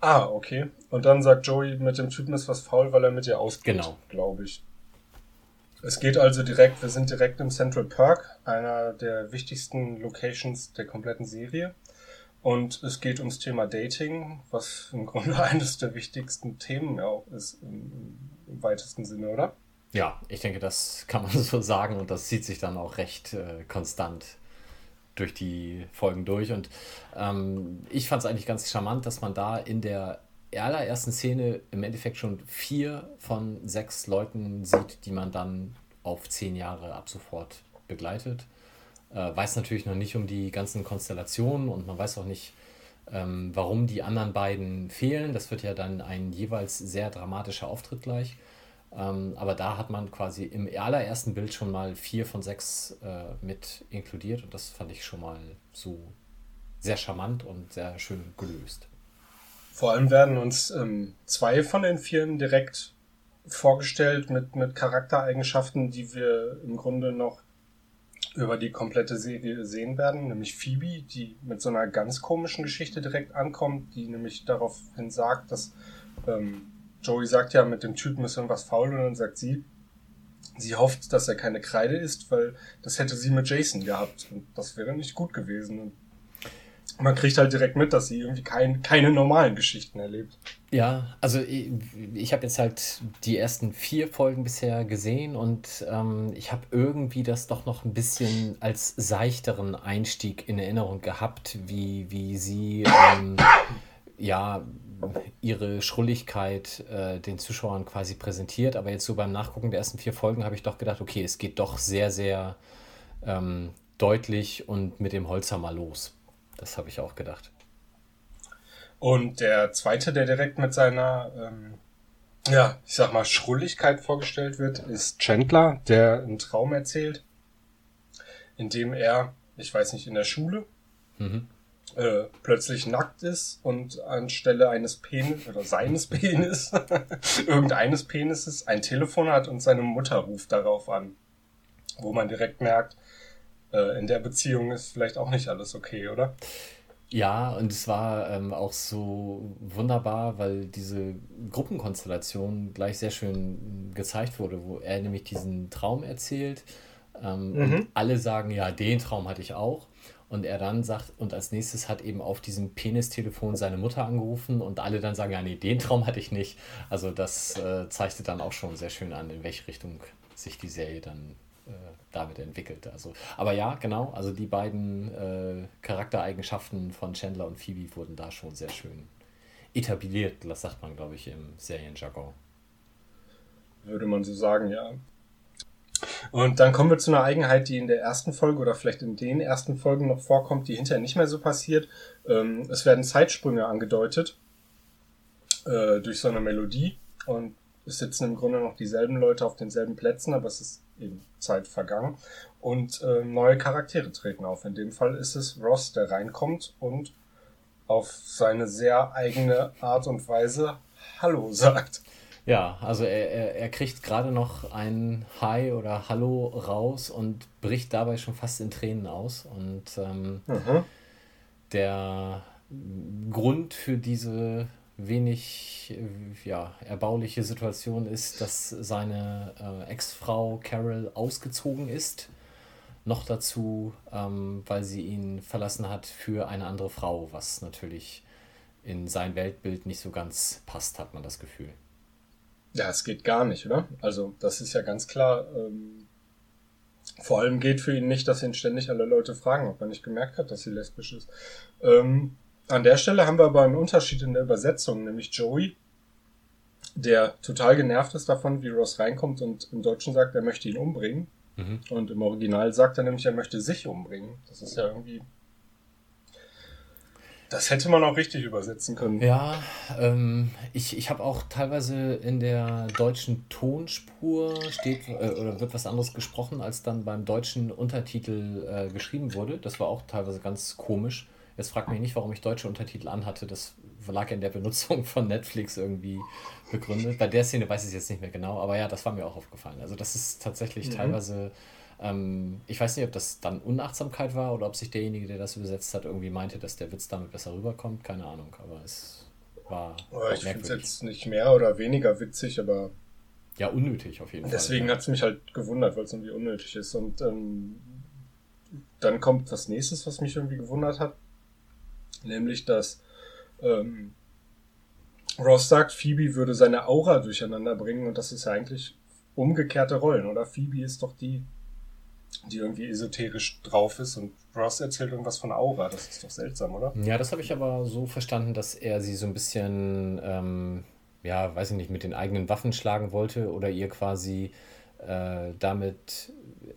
Ah, okay. Und dann sagt Joey, mit dem Typen ist was faul, weil er mit ihr ausgeht. Genau. Glaube ich. Es geht also direkt, wir sind direkt im Central Park, einer der wichtigsten Locations der kompletten Serie. Und es geht ums Thema Dating, was im Grunde eines der wichtigsten Themen auch ist, im, im, weitesten Sinne, oder? Ja, ich denke, das kann man so sagen und das zieht sich dann auch recht äh, konstant durch die Folgen durch. Und ähm, ich fand es eigentlich ganz charmant, dass man da in der allerersten Szene im Endeffekt schon vier von sechs Leuten sieht, die man dann auf zehn Jahre ab sofort begleitet. Äh, weiß natürlich noch nicht um die ganzen Konstellationen und man weiß auch nicht, ähm, warum die anderen beiden fehlen. Das wird ja dann ein jeweils sehr dramatischer Auftritt gleich. Ähm, aber da hat man quasi im allerersten Bild schon mal vier von sechs äh, mit inkludiert und das fand ich schon mal so sehr charmant und sehr schön gelöst. Vor allem werden uns ähm, zwei von den vieren direkt vorgestellt mit, mit Charaktereigenschaften, die wir im Grunde noch über die komplette Serie sehen werden, nämlich Phoebe, die mit so einer ganz komischen Geschichte direkt ankommt, die nämlich daraufhin sagt, dass ähm, Joey sagt ja, mit dem Typen ist irgendwas faul und dann sagt sie, sie hofft, dass er keine Kreide isst, weil das hätte sie mit Jason gehabt und das wäre nicht gut gewesen. Und man kriegt halt direkt mit, dass sie irgendwie kein, keine normalen Geschichten erlebt. Ja, also ich, ich habe jetzt halt die ersten vier Folgen bisher gesehen und ähm, ich habe irgendwie das doch noch ein bisschen als seichteren Einstieg in Erinnerung gehabt, wie, wie sie ähm, ja ihre Schrulligkeit äh, den Zuschauern quasi präsentiert. Aber jetzt so beim Nachgucken der ersten vier Folgen habe ich doch gedacht, okay, es geht doch sehr, sehr ähm, deutlich und mit dem Holzhammer los. Das habe ich auch gedacht. Und der zweite, der direkt mit seiner, ähm, ja, ich sag mal, Schrulligkeit vorgestellt wird, ist Chandler, der einen Traum erzählt, in dem er, ich weiß nicht, in der Schule mhm. äh, plötzlich nackt ist und anstelle eines Penis oder seines Penis, irgendeines Penises, ein Telefon hat und seine Mutter ruft darauf an. Wo man direkt merkt, äh, in der Beziehung ist vielleicht auch nicht alles okay, oder? Ja, und es war ähm, auch so wunderbar, weil diese Gruppenkonstellation gleich sehr schön gezeigt wurde, wo er nämlich diesen Traum erzählt. Ähm, mhm. Und alle sagen, ja, den Traum hatte ich auch. Und er dann sagt, und als nächstes hat eben auf diesem Penistelefon seine Mutter angerufen und alle dann sagen, ja, nee, den Traum hatte ich nicht. Also das äh, zeichnet dann auch schon sehr schön an, in welche Richtung sich die Serie dann äh, damit entwickelt. Also, aber ja, genau, also die beiden äh, Charaktereigenschaften von Chandler und Phoebe wurden da schon sehr schön etabliert, das sagt man, glaube ich, im Serienjargon. Würde man so sagen, ja. Und dann kommen wir zu einer Eigenheit, die in der ersten Folge oder vielleicht in den ersten Folgen noch vorkommt, die hinterher nicht mehr so passiert. Ähm, es werden Zeitsprünge angedeutet äh, durch so eine Melodie und es sitzen im Grunde noch dieselben Leute auf denselben Plätzen, aber es ist eben Zeit vergangen und äh, neue Charaktere treten auf. In dem Fall ist es Ross, der reinkommt und auf seine sehr eigene Art und Weise Hallo sagt. Ja, also er, er, er kriegt gerade noch ein Hi oder Hallo raus und bricht dabei schon fast in Tränen aus. Und ähm, mhm. der Grund für diese wenig ja, erbauliche Situation ist, dass seine äh, Ex-Frau Carol ausgezogen ist. Noch dazu, ähm, weil sie ihn verlassen hat für eine andere Frau, was natürlich in sein Weltbild nicht so ganz passt, hat man das Gefühl. Ja, es geht gar nicht, oder? Also, das ist ja ganz klar. Ähm, vor allem geht für ihn nicht, dass ihn ständig alle Leute fragen, ob er nicht gemerkt hat, dass sie lesbisch ist. Ähm, an der Stelle haben wir aber einen Unterschied in der Übersetzung, nämlich Joey, der total genervt ist davon, wie Ross reinkommt und im Deutschen sagt, er möchte ihn umbringen. Mhm. Und im Original sagt er nämlich, er möchte sich umbringen. Das ist ja irgendwie. Das hätte man auch richtig übersetzen können. Ja, ähm, ich, ich habe auch teilweise in der deutschen Tonspur steht äh, oder wird was anderes gesprochen, als dann beim deutschen Untertitel äh, geschrieben wurde. Das war auch teilweise ganz komisch. Jetzt fragt mich nicht, warum ich deutsche Untertitel anhatte. Das lag in der Benutzung von Netflix irgendwie begründet. Bei der Szene weiß ich es jetzt nicht mehr genau, aber ja, das war mir auch aufgefallen. Also das ist tatsächlich mhm. teilweise, ähm, ich weiß nicht, ob das dann Unachtsamkeit war oder ob sich derjenige, der das übersetzt hat, irgendwie meinte, dass der Witz damit besser rüberkommt. Keine Ahnung, aber es war. ich finde es jetzt nicht mehr oder weniger witzig, aber. Ja, unnötig auf jeden Fall. Deswegen ja. hat es mich halt gewundert, weil es irgendwie unnötig ist. Und ähm, dann kommt was nächstes, was mich irgendwie gewundert hat Nämlich, dass ähm, Ross sagt, Phoebe würde seine Aura durcheinander bringen und das ist ja eigentlich umgekehrte Rollen, oder? Phoebe ist doch die, die irgendwie esoterisch drauf ist und Ross erzählt irgendwas von Aura. Das ist doch seltsam, oder? Ja, das habe ich aber so verstanden, dass er sie so ein bisschen, ähm, ja, weiß ich nicht, mit den eigenen Waffen schlagen wollte oder ihr quasi äh, damit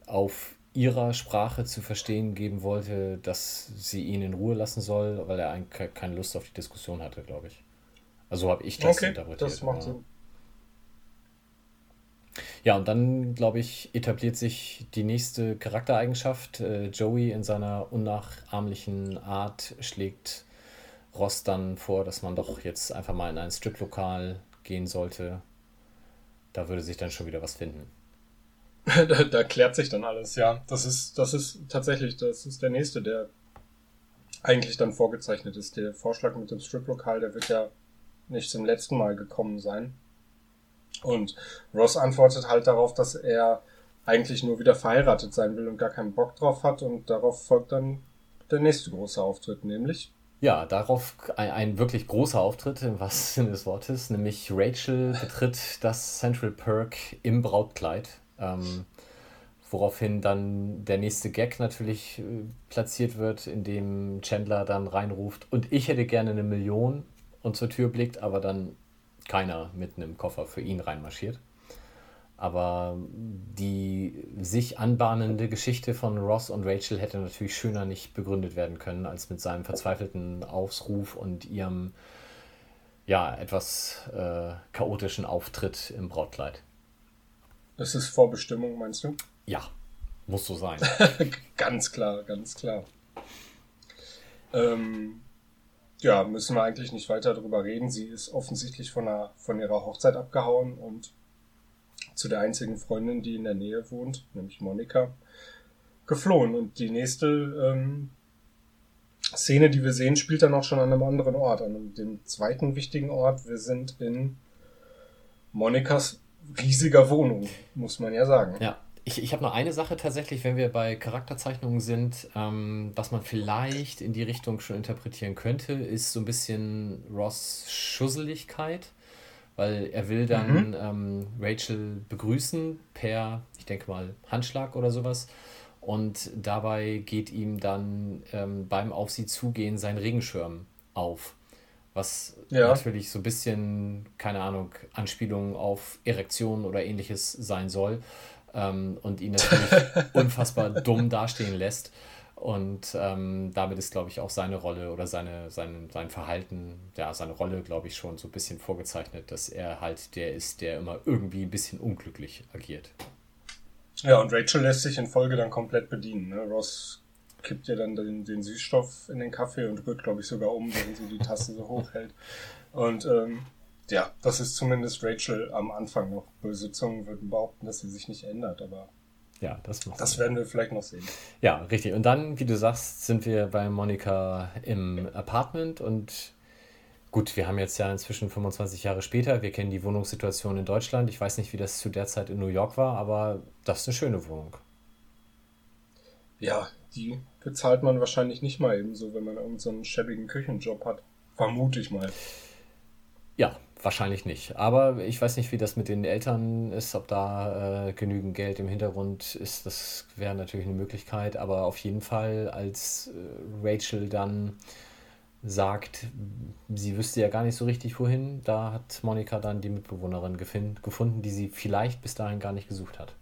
auf ihrer Sprache zu verstehen geben wollte, dass sie ihn in Ruhe lassen soll, weil er eigentlich keine Lust auf die Diskussion hatte, glaube ich. Also habe ich das okay, interpretiert. Das macht Sinn. Ja, und dann, glaube ich, etabliert sich die nächste Charaktereigenschaft. Äh, Joey in seiner unnachahmlichen Art schlägt Ross dann vor, dass man doch jetzt einfach mal in ein Striplokal gehen sollte. Da würde sich dann schon wieder was finden. Da, da klärt sich dann alles, ja. Das ist, das ist tatsächlich, das ist der nächste, der eigentlich dann vorgezeichnet ist. Der Vorschlag mit dem Striplokal, der wird ja nicht zum letzten Mal gekommen sein. Und Ross antwortet halt darauf, dass er eigentlich nur wieder verheiratet sein will und gar keinen Bock drauf hat und darauf folgt dann der nächste große Auftritt, nämlich ja, darauf ein, ein, wirklich großer Auftritt, im wahrsten Sinne des Wortes, nämlich Rachel betritt das Central Perk im Brautkleid. Ähm, woraufhin dann der nächste Gag natürlich äh, platziert wird, in dem Chandler dann reinruft und ich hätte gerne eine Million und zur Tür blickt, aber dann keiner mit einem Koffer für ihn reinmarschiert. Aber die sich anbahnende Geschichte von Ross und Rachel hätte natürlich schöner nicht begründet werden können, als mit seinem verzweifelten Ausruf und ihrem ja, etwas äh, chaotischen Auftritt im Brautkleid. Das ist Vorbestimmung, meinst du? Ja, muss so sein. ganz klar, ganz klar. Ähm, ja, müssen wir eigentlich nicht weiter darüber reden. Sie ist offensichtlich von, einer, von ihrer Hochzeit abgehauen und zu der einzigen Freundin, die in der Nähe wohnt, nämlich Monika, geflohen. Und die nächste ähm, Szene, die wir sehen, spielt dann auch schon an einem anderen Ort, an dem zweiten wichtigen Ort. Wir sind in Monikas riesiger Wohnung, muss man ja sagen. Ja, ich, ich habe noch eine Sache tatsächlich, wenn wir bei Charakterzeichnungen sind, ähm, was man vielleicht in die Richtung schon interpretieren könnte, ist so ein bisschen Ross Schusseligkeit, weil er will dann mhm. ähm, Rachel begrüßen per, ich denke mal, Handschlag oder sowas. Und dabei geht ihm dann ähm, beim Auf sie zugehen sein Regenschirm auf. Was ja. natürlich so ein bisschen, keine Ahnung, Anspielung auf Erektion oder ähnliches sein soll ähm, und ihn natürlich unfassbar dumm dastehen lässt. Und ähm, damit ist, glaube ich, auch seine Rolle oder seine, sein, sein Verhalten, ja, seine Rolle, glaube ich, schon so ein bisschen vorgezeichnet, dass er halt der ist, der immer irgendwie ein bisschen unglücklich agiert. Ja, und Rachel lässt sich in Folge dann komplett bedienen. Ne? Ross kippt ja dann den, den Süßstoff in den Kaffee und rührt, glaube ich, sogar um, wenn sie die Tasse so hoch hält. Und ähm, ja, das ist zumindest Rachel am Anfang noch. Böse Zungen würden behaupten, dass sie sich nicht ändert, aber ja, das Das werden wir vielleicht noch sehen. Ja, richtig. Und dann, wie du sagst, sind wir bei Monika im Apartment und gut, wir haben jetzt ja inzwischen 25 Jahre später, wir kennen die Wohnungssituation in Deutschland. Ich weiß nicht, wie das zu der Zeit in New York war, aber das ist eine schöne Wohnung. Ja, die bezahlt man wahrscheinlich nicht mal eben so, wenn man irgendeinen so schäbigen Küchenjob hat. Vermute ich mal. Ja, wahrscheinlich nicht. Aber ich weiß nicht, wie das mit den Eltern ist, ob da äh, genügend Geld im Hintergrund ist. Das wäre natürlich eine Möglichkeit. Aber auf jeden Fall, als äh, Rachel dann sagt, sie wüsste ja gar nicht so richtig wohin, da hat Monika dann die Mitbewohnerin gefunden, die sie vielleicht bis dahin gar nicht gesucht hat.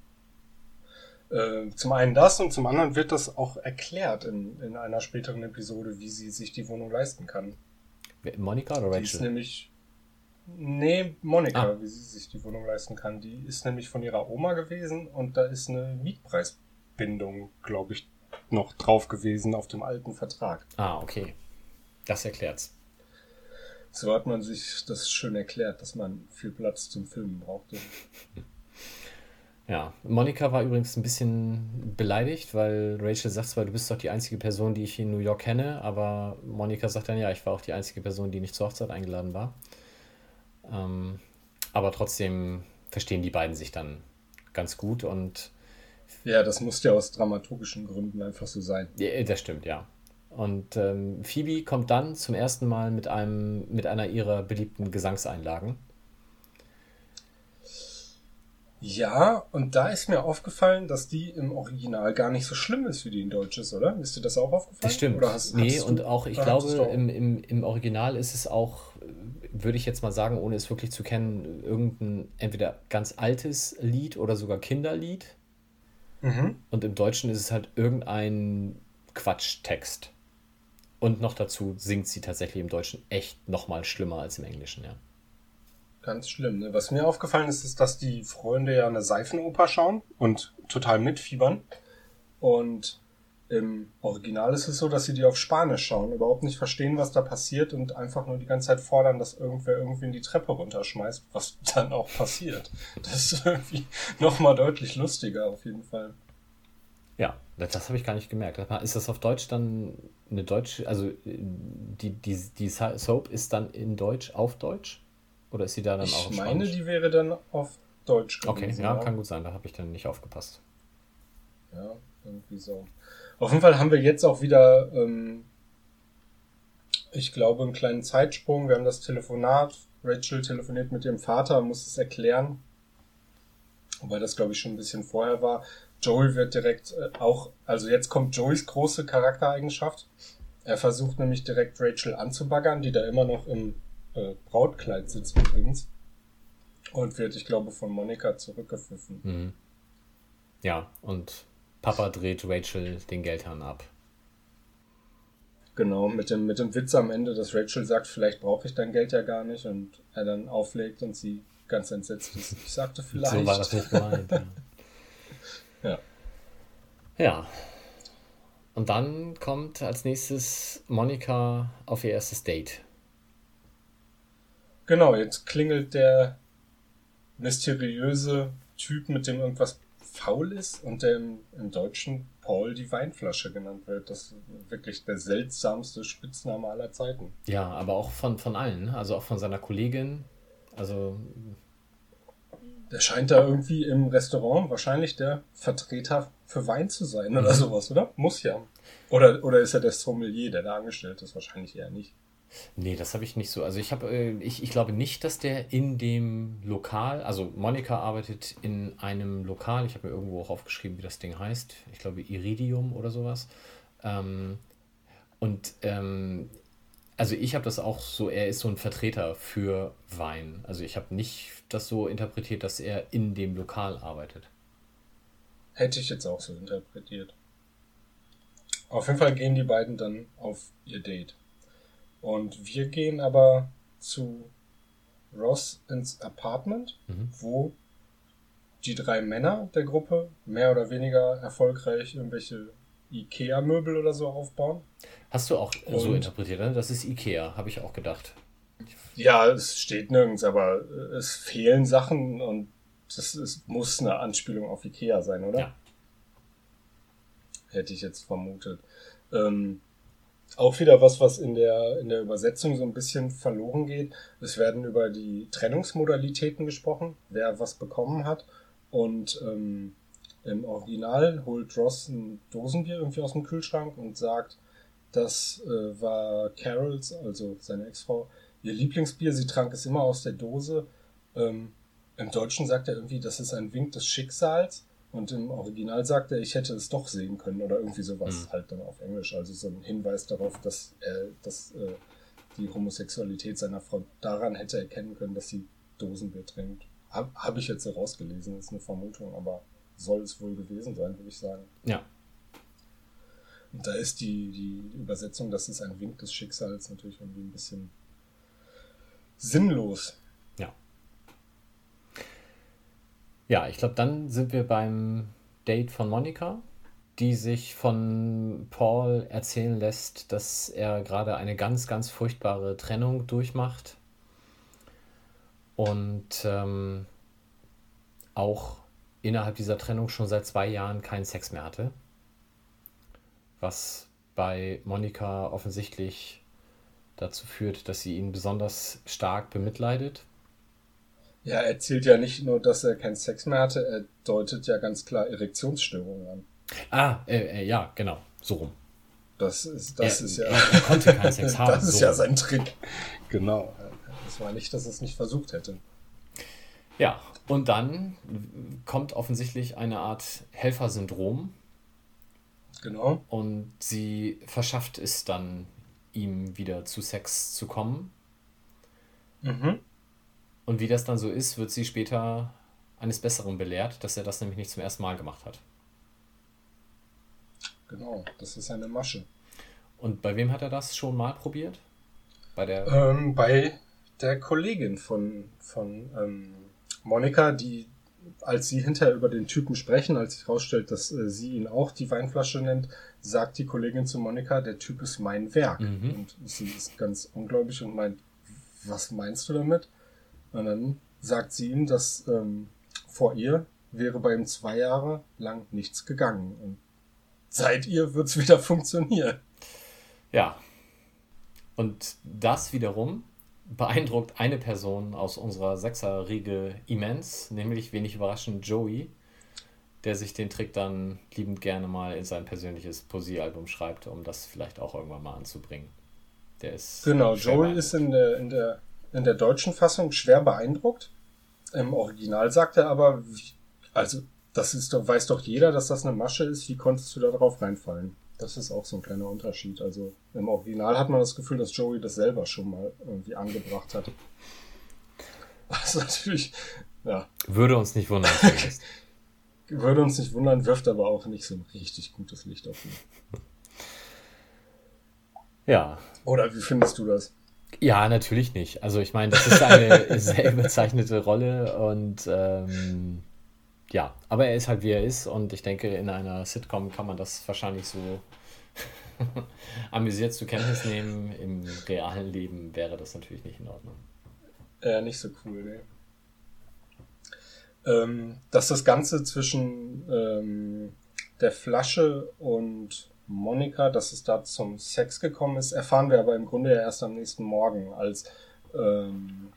Äh, zum einen das und zum anderen wird das auch erklärt in, in einer späteren Episode, wie sie sich die Wohnung leisten kann. Monika oder Rachel? Die ist nämlich Nee, Monika, ah. wie sie sich die Wohnung leisten kann. Die ist nämlich von ihrer Oma gewesen und da ist eine Mietpreisbindung, glaube ich, noch drauf gewesen auf dem alten Vertrag. Ah, okay. Das erklärt's. So hat man sich das schön erklärt, dass man viel Platz zum Filmen brauchte. Ja, Monika war übrigens ein bisschen beleidigt, weil Rachel sagt zwar, du bist doch die einzige Person, die ich in New York kenne, aber Monika sagt dann, ja, ich war auch die einzige Person, die nicht zur Hochzeit eingeladen war. Ähm, aber trotzdem verstehen die beiden sich dann ganz gut und. Ja, das muss ja aus dramaturgischen Gründen einfach so sein. Ja, das stimmt, ja. Und ähm, Phoebe kommt dann zum ersten Mal mit einem mit einer ihrer beliebten Gesangseinlagen. Ja, und da ist mir aufgefallen, dass die im Original gar nicht so schlimm ist, wie die in Deutsch ist, oder? Ist dir das auch aufgefallen? Das stimmt. Oder hast, nee, und auch, ich glaube, im, im, im Original ist es auch würde ich jetzt mal sagen, ohne es wirklich zu kennen, irgendein entweder ganz altes Lied oder sogar Kinderlied. Mhm. Und im Deutschen ist es halt irgendein Quatschtext. Und noch dazu singt sie tatsächlich im Deutschen echt nochmal schlimmer als im Englischen, ja. Ganz schlimm. Ne? Was mir aufgefallen ist, ist, dass die Freunde ja eine Seifenoper schauen und total mitfiebern. Und im Original ist es so, dass sie die auf Spanisch schauen, überhaupt nicht verstehen, was da passiert und einfach nur die ganze Zeit fordern, dass irgendwer irgendwie in die Treppe runterschmeißt, was dann auch passiert. Das ist irgendwie nochmal deutlich lustiger auf jeden Fall. Ja, das, habe ich gar nicht gemerkt. Ist das auf Deutsch dann eine deutsche, also die, die, die Soap ist dann in Deutsch auf Deutsch? Oder ist sie da dann ich auch Ich meine, die wäre dann auf Deutsch gewesen. Okay, ja, kann gut sein, da habe ich dann nicht aufgepasst. Ja, irgendwie so. Auf jeden Fall haben wir jetzt auch wieder, ähm, ich glaube, einen kleinen Zeitsprung. Wir haben das Telefonat. Rachel telefoniert mit ihrem Vater, muss es erklären. Wobei das, glaube ich, schon ein bisschen vorher war. Joey wird direkt äh, auch, also jetzt kommt Joeys große Charaktereigenschaft. Er versucht nämlich direkt Rachel anzubaggern, die da immer noch im äh, Brautkleid sitzt übrigens. Und wird, ich glaube, von Monika zurückgepfiffen. Mhm. Ja, und Papa dreht Rachel den Geldhahn ab. Genau, mit dem, mit dem Witz am Ende, dass Rachel sagt, vielleicht brauche ich dein Geld ja gar nicht und er dann auflegt und sie ganz entsetzt ist. Ich sagte vielleicht. So war das nicht gemeint. ja. ja. Ja. Und dann kommt als nächstes Monika auf ihr erstes Date. Genau, jetzt klingelt der mysteriöse Typ, mit dem irgendwas faul ist und der im, im Deutschen Paul die Weinflasche genannt wird. Das ist wirklich der seltsamste Spitzname aller Zeiten. Ja, aber auch von, von allen, ne? also auch von seiner Kollegin. Also. Der scheint da irgendwie im Restaurant wahrscheinlich der Vertreter für Wein zu sein oder mhm. sowas, oder? Muss ja. Oder, oder ist er der Sommelier, der da angestellt ist? Wahrscheinlich eher nicht. Nee, das habe ich nicht so. Also ich habe, äh, ich, ich glaube nicht, dass der in dem Lokal, also Monika arbeitet in einem Lokal, ich habe mir irgendwo auch aufgeschrieben, wie das Ding heißt. Ich glaube Iridium oder sowas. Ähm, und ähm, also ich habe das auch so, er ist so ein Vertreter für Wein. Also ich habe nicht das so interpretiert, dass er in dem Lokal arbeitet. Hätte ich jetzt auch so interpretiert. Auf jeden Fall gehen die beiden dann auf ihr Date. Und wir gehen aber zu Ross ins Apartment, mhm. wo die drei Männer der Gruppe mehr oder weniger erfolgreich irgendwelche Ikea-Möbel oder so aufbauen. Hast du auch Und so interpretiert, ne? Das ist Ikea, habe ich auch gedacht. Ja, es steht nirgends, aber es fehlen Sachen und das ist, muss eine Anspielung auf Ikea sein, oder? Ja. Hätte ich jetzt vermutet. Ähm, auch wieder was, was in der, in der Übersetzung so ein bisschen verloren geht. Es werden über die Trennungsmodalitäten gesprochen, wer was bekommen hat. Und ähm, im Original holt Ross ein Dosenbier irgendwie aus dem Kühlschrank und sagt, das äh, war Carols, also seine Ex-Frau, ihr Lieblingsbier. Sie trank es immer aus der Dose. Ähm, Im Deutschen sagt er irgendwie, das ist ein Wink des Schicksals. Und im Original sagt er, ich hätte es doch sehen können oder irgendwie sowas mhm. halt dann auf Englisch. Also so ein Hinweis darauf, dass er, dass äh, die Homosexualität seiner Frau daran hätte erkennen können, dass sie Dosenbier trinkt. Habe hab ich jetzt so rausgelesen, ist eine Vermutung, aber soll es wohl gewesen sein, würde ich sagen. Ja. Und da ist die, die Übersetzung, das ist ein Wink des Schicksals, natürlich irgendwie ein bisschen sinnlos. Ja, ich glaube, dann sind wir beim Date von Monika, die sich von Paul erzählen lässt, dass er gerade eine ganz, ganz furchtbare Trennung durchmacht und ähm, auch innerhalb dieser Trennung schon seit zwei Jahren keinen Sex mehr hatte. Was bei Monika offensichtlich dazu führt, dass sie ihn besonders stark bemitleidet ja, er erzählt ja nicht nur, dass er keinen Sex mehr hatte, er deutet ja ganz klar Erektionsstörungen an. Ah, äh, äh, ja, genau, so rum. Das ist, das er, ist ja. Er, konnte keinen Sex haben. Das ist so. ja sein Trick. Genau. Das war nicht, dass er es nicht versucht hätte. Ja, und dann kommt offensichtlich eine Art Helfersyndrom. Genau. Und sie verschafft es dann, ihm wieder zu Sex zu kommen. Mhm. Und wie das dann so ist, wird sie später eines Besseren belehrt, dass er das nämlich nicht zum ersten Mal gemacht hat. Genau, das ist eine Masche. Und bei wem hat er das schon mal probiert? Bei der. Ähm, bei der Kollegin von, von ähm, Monika, die, als sie hinterher über den Typen sprechen, als sich herausstellt, dass äh, sie ihn auch die Weinflasche nennt, sagt die Kollegin zu Monika, der Typ ist mein Werk. Mhm. Und sie ist ganz ungläubig und meint, was meinst du damit? Und dann sagt sie ihm, dass ähm, vor ihr wäre bei ihm zwei Jahre lang nichts gegangen. Und seit ihr wird es wieder funktionieren. Ja. Und das wiederum beeindruckt eine Person aus unserer Sechserriege immens, nämlich wenig überraschend Joey, der sich den Trick dann liebend gerne mal in sein persönliches Poesiealbum schreibt, um das vielleicht auch irgendwann mal anzubringen. Der ist genau, Joey ist in der, in, der, in der deutschen Fassung schwer beeindruckt. Im Original sagt er aber, also das ist doch, weiß doch jeder, dass das eine Masche ist. Wie konntest du da drauf reinfallen? Das ist auch so ein kleiner Unterschied. Also im Original hat man das Gefühl, dass Joey das selber schon mal irgendwie angebracht hat. Was natürlich, ja. Würde uns nicht wundern. Würde uns nicht wundern, wirft aber auch nicht so ein richtig gutes Licht auf ihn. Ja. Oder wie findest du das? Ja, natürlich nicht. Also ich meine, das ist eine sehr überzeichnete Rolle und ähm, ja, aber er ist halt wie er ist und ich denke, in einer Sitcom kann man das wahrscheinlich so amüsiert zur Kenntnis nehmen. Im realen Leben wäre das natürlich nicht in Ordnung. Ja, nicht so cool, ne? Ähm, dass das Ganze zwischen ähm, der Flasche und Monika, dass es da zum Sex gekommen ist, erfahren wir aber im Grunde ja erst am nächsten Morgen, als ähm,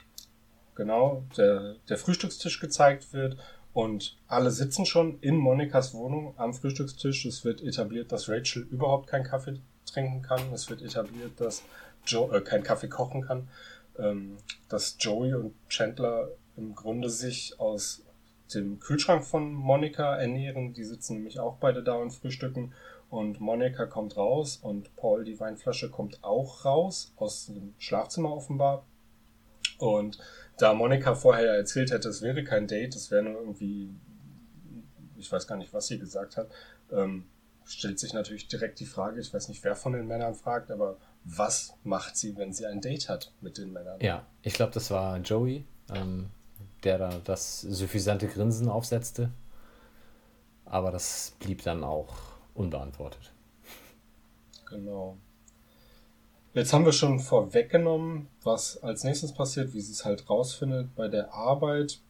genau der, der Frühstückstisch gezeigt wird und alle sitzen schon in Monikas Wohnung am Frühstückstisch. Es wird etabliert, dass Rachel überhaupt keinen Kaffee trinken kann. Es wird etabliert, dass Joe äh, keinen Kaffee kochen kann. Ähm, dass Joey und Chandler im Grunde sich aus dem Kühlschrank von Monika ernähren. Die sitzen nämlich auch beide da und frühstücken. Und Monika kommt raus und Paul, die Weinflasche, kommt auch raus aus dem Schlafzimmer offenbar. Und da Monika vorher erzählt hätte, es wäre kein Date, es wäre nur irgendwie, ich weiß gar nicht, was sie gesagt hat, ähm, stellt sich natürlich direkt die Frage, ich weiß nicht, wer von den Männern fragt, aber was macht sie, wenn sie ein Date hat mit den Männern? Ja, ich glaube, das war Joey, ähm, der da das suffisante Grinsen aufsetzte. Aber das blieb dann auch unbeantwortet. Genau. Jetzt haben wir schon vorweggenommen, was als nächstes passiert, wie sie es halt rausfindet bei der Arbeit.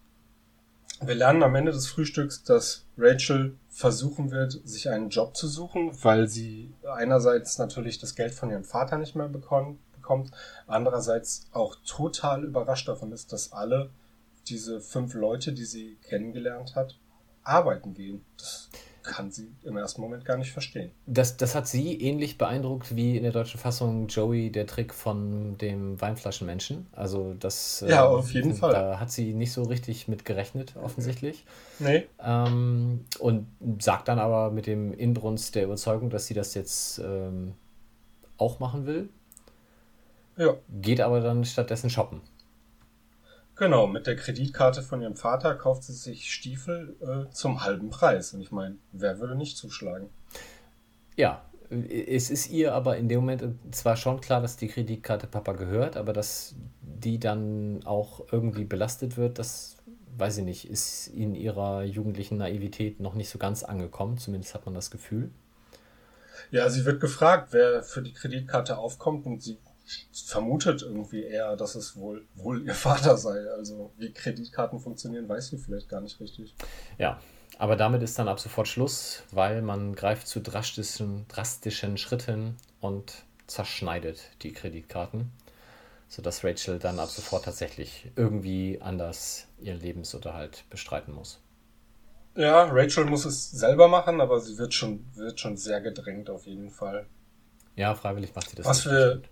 Wir lernen am Ende des Frühstücks, dass Rachel versuchen wird, sich einen Job zu suchen, weil sie einerseits natürlich das Geld von ihrem Vater nicht mehr bekommt, andererseits auch total überrascht davon ist, dass alle diese fünf Leute, die sie kennengelernt hat, arbeiten gehen. Das kann sie im ersten Moment gar nicht verstehen. Das, das hat sie ähnlich beeindruckt wie in der deutschen Fassung Joey, der Trick von dem Weinflaschenmenschen. Also das. Ja, auf jeden äh, Fall. Da hat sie nicht so richtig mit gerechnet, offensichtlich. Nee. Ähm, und sagt dann aber mit dem Inbrunst der Überzeugung, dass sie das jetzt ähm, auch machen will. Ja. Geht aber dann stattdessen shoppen. Genau, mit der Kreditkarte von ihrem Vater kauft sie sich Stiefel äh, zum halben Preis. Und ich meine, wer würde nicht zuschlagen? Ja, es ist ihr aber in dem Moment zwar schon klar, dass die Kreditkarte Papa gehört, aber dass die dann auch irgendwie belastet wird, das weiß ich nicht, ist in ihrer jugendlichen Naivität noch nicht so ganz angekommen. Zumindest hat man das Gefühl. Ja, sie wird gefragt, wer für die Kreditkarte aufkommt und sie vermutet irgendwie eher, dass es wohl, wohl ihr Vater sei. Also wie Kreditkarten funktionieren, weiß sie vielleicht gar nicht richtig. Ja, aber damit ist dann ab sofort Schluss, weil man greift zu drastischen, drastischen Schritten und zerschneidet die Kreditkarten, sodass Rachel dann ab sofort tatsächlich irgendwie anders ihren Lebensunterhalt bestreiten muss. Ja, Rachel muss es selber machen, aber sie wird schon, wird schon sehr gedrängt auf jeden Fall. Ja, freiwillig macht sie das. Was wir,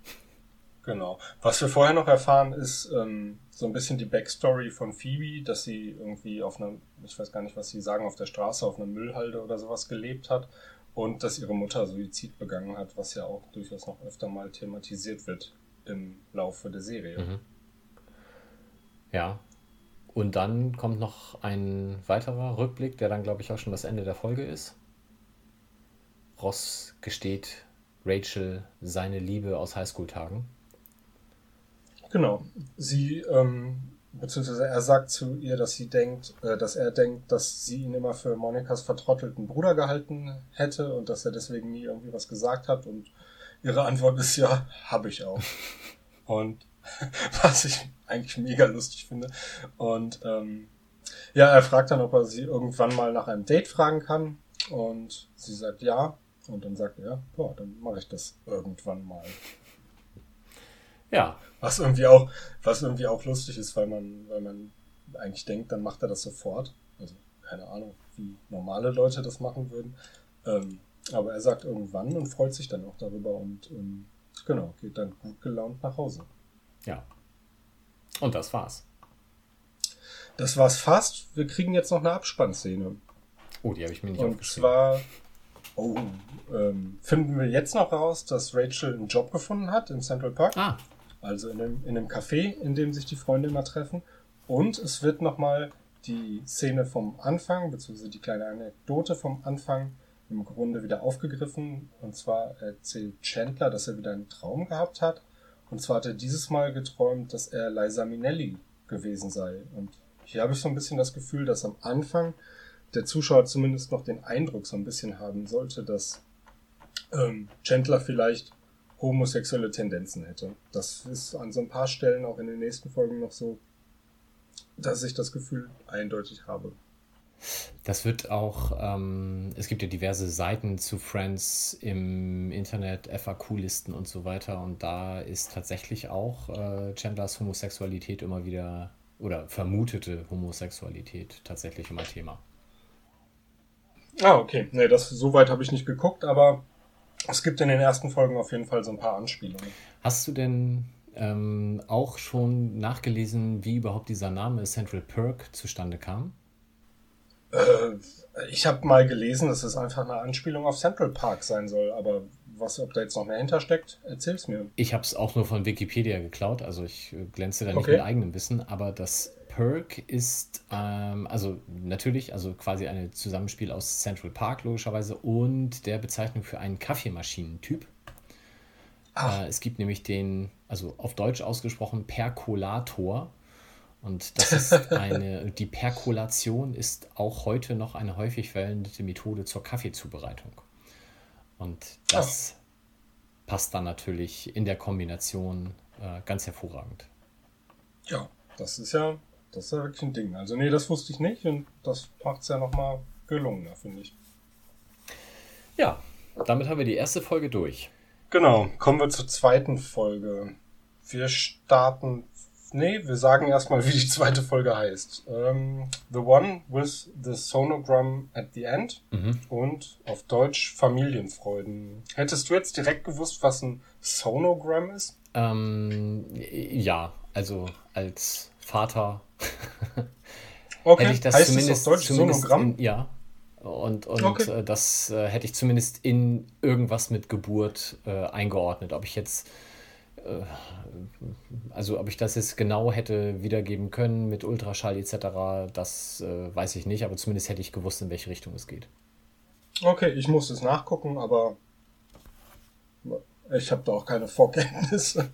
Genau. Was wir vorher noch erfahren, ist ähm, so ein bisschen die Backstory von Phoebe, dass sie irgendwie auf einer, ich weiß gar nicht, was sie sagen, auf der Straße, auf einer Müllhalde oder sowas gelebt hat und dass ihre Mutter Suizid begangen hat, was ja auch durchaus noch öfter mal thematisiert wird im Laufe der Serie. Mhm. Ja. Und dann kommt noch ein weiterer Rückblick, der dann, glaube ich, auch schon das Ende der Folge ist. Ross gesteht Rachel seine Liebe aus Highschool-Tagen. Genau. Sie, ähm, beziehungsweise er sagt zu ihr, dass sie denkt, äh, dass er denkt, dass sie ihn immer für Monikas vertrottelten Bruder gehalten hätte und dass er deswegen nie irgendwie was gesagt hat. Und ihre Antwort ist ja, habe ich auch. Und was ich eigentlich mega lustig finde. Und ähm, ja, er fragt dann, ob er sie irgendwann mal nach einem Date fragen kann. Und sie sagt ja. Und dann sagt er, boah, dann mache ich das irgendwann mal. Ja. Was irgendwie auch, was irgendwie auch lustig ist, weil man, weil man eigentlich denkt, dann macht er das sofort. Also, keine Ahnung, wie normale Leute das machen würden. Ähm, aber er sagt irgendwann und freut sich dann auch darüber und ähm, genau, geht dann gut gelaunt nach Hause. Ja. Und das war's. Das war's fast. Wir kriegen jetzt noch eine Abspannszene. Oh, die habe ich mir nicht Und aufgeschrieben. zwar oh, ähm, finden wir jetzt noch raus, dass Rachel einen Job gefunden hat im Central Park. Ah, Also in dem, in dem Café, in dem sich die Freunde immer treffen. Und es wird nochmal die Szene vom Anfang, beziehungsweise die kleine Anekdote vom Anfang im Grunde wieder aufgegriffen. Und zwar erzählt Chandler, dass er wieder einen Traum gehabt hat. Und zwar hat er dieses Mal geträumt, dass er Liza Minnelli gewesen sei. Und hier habe ich so ein bisschen das Gefühl, dass am Anfang der Zuschauer zumindest noch den Eindruck so ein bisschen haben sollte, dass ähm, Chandler vielleicht homosexuelle Tendenzen hätte. Das ist an so ein paar Stellen auch in den nächsten Folgen noch so, dass ich das Gefühl eindeutig habe. das wird auch, ähm, es gibt ja diverse Seiten zu Friends im Internet, FAQ-Listen und so weiter. Und da ist tatsächlich auch äh, Chandlers Homosexualität immer wieder, oder vermutete Homosexualität tatsächlich immer Thema. Ah, okay. Nee, das, so weit habe ich nicht geguckt, aber es gibt in den ersten Folgen auf jeden Fall so ein paar Anspielungen. Hast du denn ähm, auch schon nachgelesen, wie überhaupt dieser Name Central Perk zustande kam? Äh, ich habe mal gelesen, dass es einfach eine Anspielung auf Central Park sein soll, aber was, ob da jetzt noch mehr hintersteckt, erzähl's mir. Ich habe es auch nur von Wikipedia geklaut, also ich äh, glänze da nicht Okay. mit eigenem Wissen, aber das Perk ist ähm, also natürlich, also quasi ein Zusammenspiel aus Central Park logischerweise und der Bezeichnung für einen Kaffeemaschinentyp. Ach. Äh, es gibt nämlich den, also auf Deutsch ausgesprochen, Perkolator. Und das ist eine, die Perkolation ist auch heute noch eine häufig verwendete Methode zur Kaffeezubereitung. Und das passt dann natürlich in der Kombination äh, ganz hervorragend. Ja, das ist ja, das ist ja wirklich ein Ding. Also nee, das wusste ich nicht und das macht's ja nochmal gelungener, finde ich. Ja, damit haben wir die erste Folge durch. Genau, kommen wir zur zweiten Folge. Wir starten. Nee, wir sagen erstmal, wie die zweite Folge heißt. Ähm, the One with the Sonogram at the End und auf Deutsch Familienfreuden. Hättest du jetzt direkt gewusst, was ein Sonogram ist? Ähm, ja, also als Vater Okay, hätte ich das heißt zumindest, auf Deutsch zumindest Sonogramm? in, ja. Und, und Okay. äh, das äh, hätte ich zumindest in irgendwas mit Geburt äh, eingeordnet. Ob ich jetzt, äh, also ob ich das jetzt genau hätte wiedergeben können mit Ultraschall etc., das äh, weiß ich nicht, aber zumindest hätte ich gewusst, in welche Richtung es geht. Okay, ich muss es nachgucken, aber ich habe da auch keine Vorkenntnisse.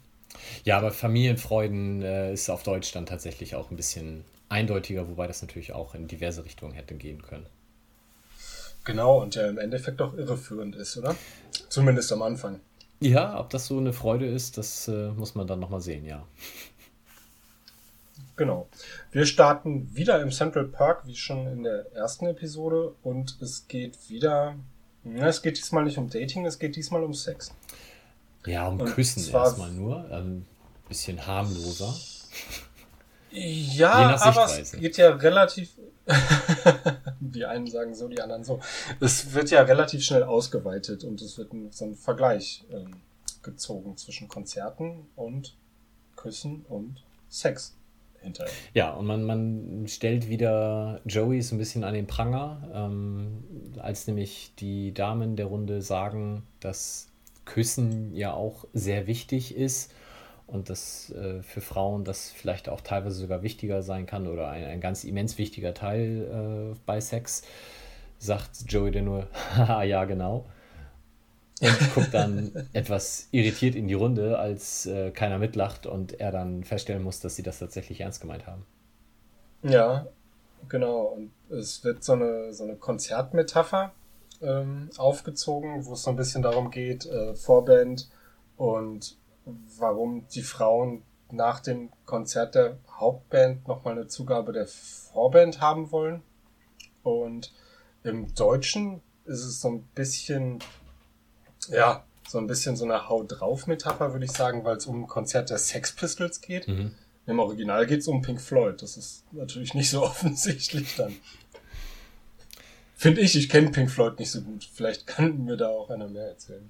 Ja, aber Familienfreuden äh, ist auf Deutsch dann tatsächlich auch ein bisschen eindeutiger, wobei das natürlich auch in diverse Richtungen hätte gehen können. Genau, und der im Endeffekt auch irreführend ist, oder? Zumindest am Anfang. Ja, ob das so eine Freude ist, das äh, muss man dann nochmal sehen, ja. Genau. Wir starten wieder im Central Park, wie schon in der ersten Episode. Und es geht wieder. Ja, es geht diesmal nicht um Dating, es geht diesmal um Sex. Ja, um Und Küssen erstmal nur. Ein bisschen harmloser. Ja, aber es geht ja relativ. die einen sagen so, die anderen so. Es wird ja relativ schnell ausgeweitet und es wird ein, so ein Vergleich ähm, gezogen zwischen Konzerten und Küssen und Sex hinterher. Ja, und man, man stellt wieder Joey so ein bisschen an den Pranger, ähm, als nämlich die Damen der Runde sagen, dass Küssen ja auch sehr wichtig ist und dass äh, für Frauen das vielleicht auch teilweise sogar wichtiger sein kann oder ein, ein ganz immens wichtiger Teil äh, bei Sex, sagt Joey dann nur, haha, ja, genau. Und guckt dann etwas irritiert in die Runde, als äh, keiner mitlacht und er dann feststellen muss, dass sie das tatsächlich ernst gemeint haben. Ja, genau. Und es wird so eine, so eine Konzertmetapher ähm, aufgezogen, wo es so ein bisschen darum geht, äh, Vorband und warum die Frauen nach dem Konzert der Hauptband nochmal eine Zugabe der Vorband haben wollen. Und im Deutschen ist es so ein bisschen, ja, so ein bisschen so eine Haut drauf Metapher, würde ich sagen, weil es um ein Konzert der Sex Pistols geht. Mhm. Im Original geht es um Pink Floyd. Das ist natürlich nicht so offensichtlich dann. Finde ich, ich kenne Pink Floyd nicht so gut. Vielleicht kann mir da auch einer mehr erzählen.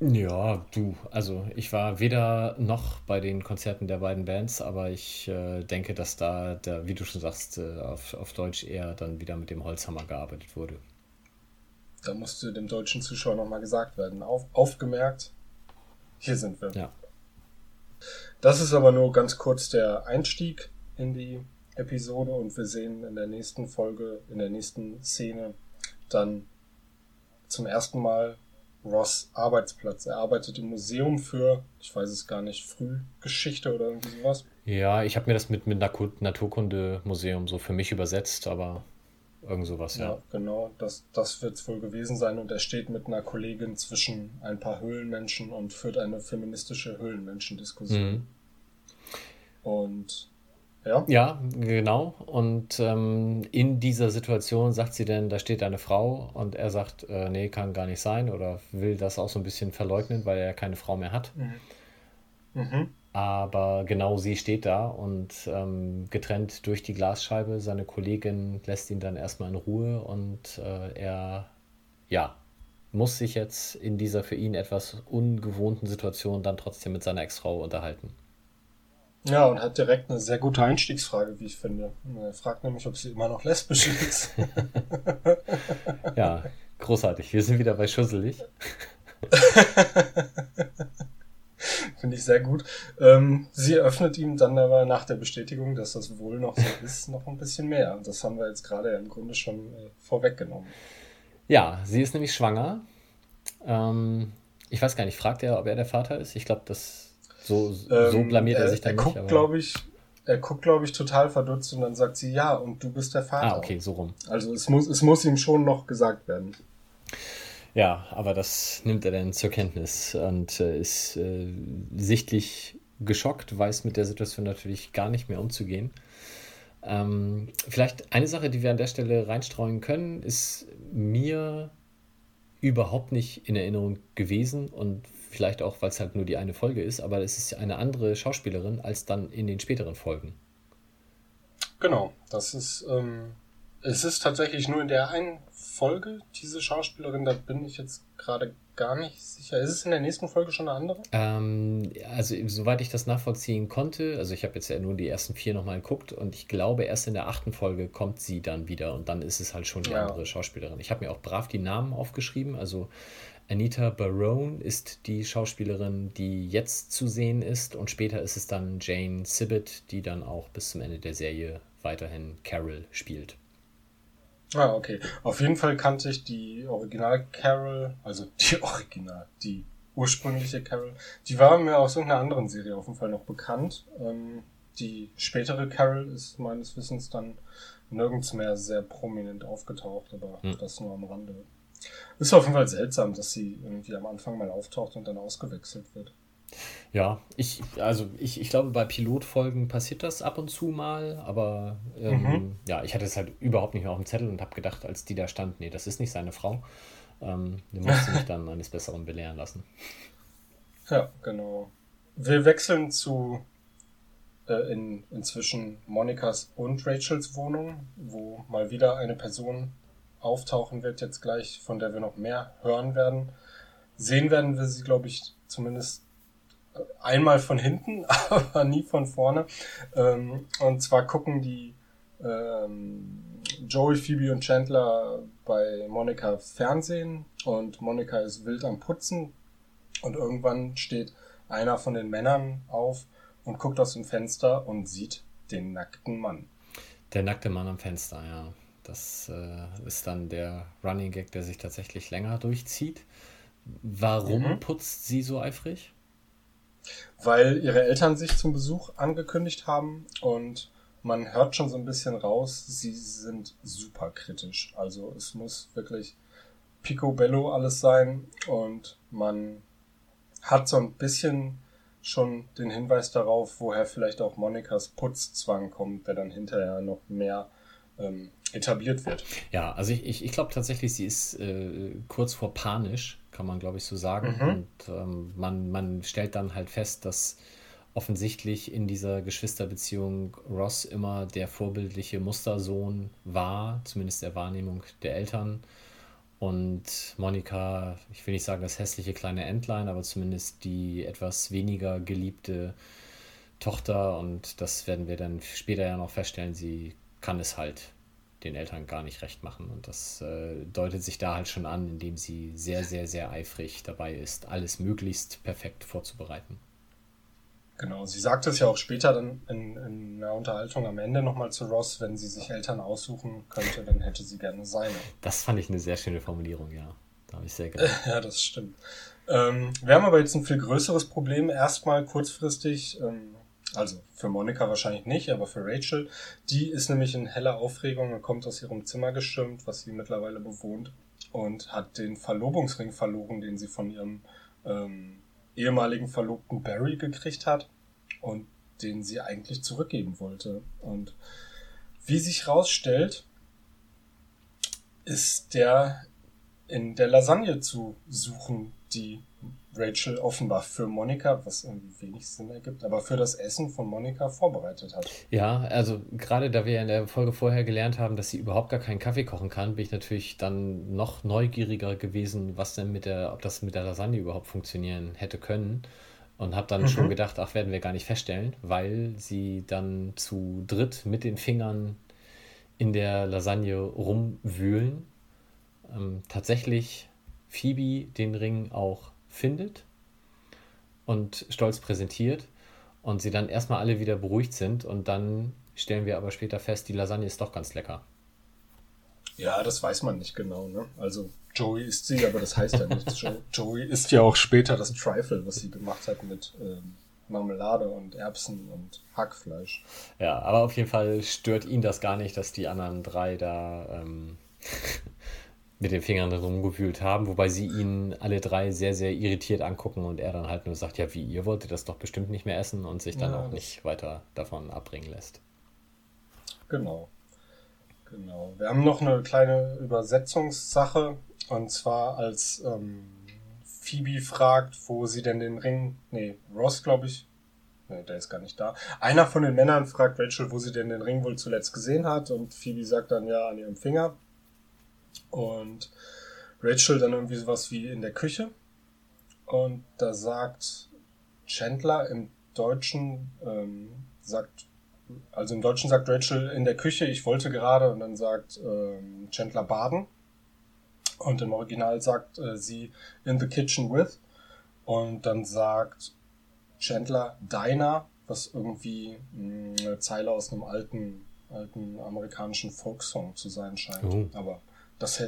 Ja, du, also ich war weder noch bei den Konzerten der beiden Bands, aber ich äh, denke, dass da, da, wie du schon sagst, äh, auf, auf Deutsch eher dann wieder mit dem Holzhammer gearbeitet wurde. Da musste dem deutschen Zuschauer nochmal gesagt werden. Auf, aufgemerkt, hier sind wir. Ja. Das ist aber nur ganz kurz der Einstieg in die Episode und wir sehen in der nächsten Folge, in der nächsten Szene dann zum ersten Mal Ross Arbeitsplatz. Er arbeitet im Museum für, ich weiß es gar nicht, Frühgeschichte oder irgendwie sowas. Ja, ich habe mir das mit, mit Naturkundemuseum so für mich übersetzt, aber irgend sowas, ja. Ja, genau, das, das wird es wohl gewesen sein. Und er steht mit einer Kollegin zwischen ein paar Höhlenmenschen und führt eine feministische Höhlenmenschendiskussion. Mhm. Und ja. Ja, genau. Und ähm, in dieser Situation sagt sie dann, da steht eine Frau und er sagt, äh, nee, kann gar nicht sein oder will das auch so ein bisschen verleugnen, weil er keine Frau mehr hat. Mhm. Mhm. Aber genau sie steht da und ähm, getrennt durch die Glasscheibe. Seine Kollegin lässt ihn dann erstmal in Ruhe und äh, er, ja, muss sich jetzt in dieser für ihn etwas ungewohnten Situation dann trotzdem mit seiner Ex-Frau unterhalten. Ja, und hat direkt eine sehr gute Einstiegsfrage, wie ich finde. Er fragt nämlich, ob sie immer noch lesbisch ist. ja, großartig. Wir sind wieder bei Schusselig. finde ich sehr gut. Ähm, sie öffnet ihm dann aber nach der Bestätigung, dass das wohl noch so ist, noch ein bisschen mehr. Und das haben wir jetzt gerade im Grunde schon äh, vorweggenommen. Ja, sie ist nämlich schwanger. Ähm, ich weiß gar nicht, fragt er, ob er der Vater ist? Ich glaube, das so, so ähm, blamiert er, er sich dann er nicht. Guckt, glaube ich, er guckt, glaube ich, total verdutzt und dann sagt sie, ja, und du bist der Vater. Ah, okay, so rum. Also es muss, es muss ihm schon noch gesagt werden. Ja, aber das nimmt er dann zur Kenntnis und äh, ist äh, sichtlich geschockt, weiß mit der Situation natürlich gar nicht mehr umzugehen. Ähm, vielleicht eine Sache, die wir an der Stelle reinstreuen können, ist mir überhaupt nicht in Erinnerung gewesen und Vielleicht auch, weil es halt nur die eine Folge ist, aber es ist eine andere Schauspielerin als dann in den späteren Folgen. Genau, das ist, ähm, es ist tatsächlich nur in der einen Folge, diese Schauspielerin, da bin ich jetzt gerade gar nicht sicher. Ist es in der nächsten Folge schon eine andere? Ähm, also, soweit ich das nachvollziehen konnte, also ich habe jetzt ja nur die ersten vier nochmal geguckt und ich glaube, erst in der achten Folge kommt sie dann wieder und dann ist es halt schon die ja. andere Schauspielerin. Ich habe mir auch brav die Namen aufgeschrieben, also Anita Barone ist die Schauspielerin, die jetzt zu sehen ist und später ist es dann Jane Sibbett, die dann auch bis zum Ende der Serie weiterhin Carol spielt. Ah, okay. Auf jeden Fall kannte ich die Original Carol, also die Original, die ursprüngliche Carol, die war mir aus irgendeiner anderen Serie auf jeden Fall noch bekannt. Ähm, die spätere Carol ist meines Wissens dann nirgends mehr sehr prominent aufgetaucht, aber hm. das nur am Rande. Ist auf jeden Fall seltsam, dass sie irgendwie am Anfang mal auftaucht und dann ausgewechselt wird. Ja, ich, also ich, ich glaube, bei Pilotfolgen passiert das ab und zu mal, aber ähm, mhm. ja, ich hatte es halt überhaupt nicht mehr auf dem Zettel und habe gedacht, als die da stand, nee, das ist nicht seine Frau. Ähm, die musste mich dann eines Besseren belehren lassen. Ja, genau. Wir wechseln zu äh, in, inzwischen Monikas und Rachels Wohnung, wo mal wieder eine Person auftauchen wird, jetzt gleich, von der wir noch mehr hören werden. Sehen werden wir sie, glaube ich, zumindest einmal von hinten, aber nie von vorne. Ähm, und zwar gucken die ähm, Joey, Phoebe und Chandler bei Monika Fernsehen und Monika ist wild am Putzen und irgendwann steht einer von den Männern auf und guckt aus dem Fenster und sieht den nackten Mann. Der nackte Mann am Fenster, ja. Das äh, ist dann der Running Gag, der sich tatsächlich länger durchzieht. Warum mhm. putzt sie so eifrig? Weil ihre Eltern sich zum Besuch angekündigt haben und man hört schon so ein bisschen raus, sie sind super kritisch. Also es muss wirklich picobello alles sein und man hat so ein bisschen schon den Hinweis darauf, woher vielleicht auch Monikas Putzzwang kommt, der dann hinterher noch mehr ähm, etabliert wird. Ja, also ich, ich, ich glaube tatsächlich, sie ist äh, kurz vor panisch, kann man glaube ich so sagen. Mhm. Und ähm, man, man stellt dann halt fest, dass offensichtlich in dieser Geschwisterbeziehung Ross immer der vorbildliche Mustersohn war, zumindest der Wahrnehmung der Eltern. Und Monika, ich will nicht sagen das hässliche kleine Entlein, aber zumindest die etwas weniger geliebte Tochter. Und das werden wir dann später ja noch feststellen, sie kann es halt den Eltern gar nicht recht machen. Und das äh, deutet sich da halt schon an, indem sie sehr, sehr, sehr eifrig dabei ist, alles möglichst perfekt vorzubereiten. Genau, sie sagt es ja auch später dann in, in einer Unterhaltung am Ende nochmal zu Ross, wenn sie sich Eltern aussuchen könnte, dann hätte sie gerne seine. Das fand ich eine sehr schöne Formulierung, ja. Da habe ich sehr gerne. ja, das stimmt. Ähm, wir haben aber jetzt ein viel größeres Problem. Erstmal kurzfristig, ähm, also für Monika wahrscheinlich nicht, aber für Rachel. Die ist nämlich in heller Aufregung und kommt aus ihrem Zimmer gestürmt, was sie mittlerweile bewohnt, und hat den Verlobungsring verloren, den sie von ihrem ähm, ehemaligen Verlobten Barry gekriegt hat und den sie eigentlich zurückgeben wollte. Und wie sich rausstellt, ist der in der Lasagne zu suchen, die Rachel offenbar für Monika, was irgendwie wenig Sinn ergibt, aber für das Essen von Monika vorbereitet hat. Ja, also gerade da wir in der Folge vorher gelernt haben, dass sie überhaupt gar keinen Kaffee kochen kann, bin ich natürlich dann noch neugieriger gewesen, was denn mit der, ob das mit der Lasagne überhaupt funktionieren hätte können. Und habe dann mhm. schon gedacht, ach, werden wir gar nicht feststellen, weil sie dann zu dritt mit den Fingern in der Lasagne rumwühlen. Ähm, tatsächlich Phoebe den Ring auch findet und stolz präsentiert und sie dann erstmal alle wieder beruhigt sind und dann stellen wir aber später fest, die Lasagne ist doch ganz lecker. Ja, das weiß man nicht genau. Ne? Also Joey isst sie, aber das heißt ja nichts. Joey isst ja auch später das Trifle, was sie gemacht hat mit ähm, Marmelade und Erbsen und Hackfleisch. Ja, aber auf jeden Fall stört ihn das gar nicht, dass die anderen drei da ähm, mit den Fingern rumgewühlt haben, wobei sie ihn alle drei sehr, sehr irritiert angucken und er dann halt nur sagt, ja, wie, ihr wolltet das doch bestimmt nicht mehr essen und sich dann ja, auch nicht weiter davon abbringen lässt. Genau. Genau. Wir haben noch eine kleine Übersetzungssache und zwar als ähm, Phoebe fragt, wo sie denn den Ring, nee, Ross, glaube ich, nee, der ist gar nicht da. Einer von den Männern fragt Rachel, wo sie denn den Ring wohl zuletzt gesehen hat und Phoebe sagt dann ja an ihrem Finger. Und Rachel dann irgendwie sowas wie in der Küche. Und da sagt Chandler im Deutschen, ähm, sagt, also im Deutschen sagt Rachel in der Küche, ich wollte gerade, und dann sagt ähm, Chandler baden. Und im Original sagt äh, sie in the kitchen with. Und dann sagt Chandler deiner, was irgendwie mh, eine Zeile aus einem alten, alten amerikanischen Folksong zu sein scheint. Oh. Aber das,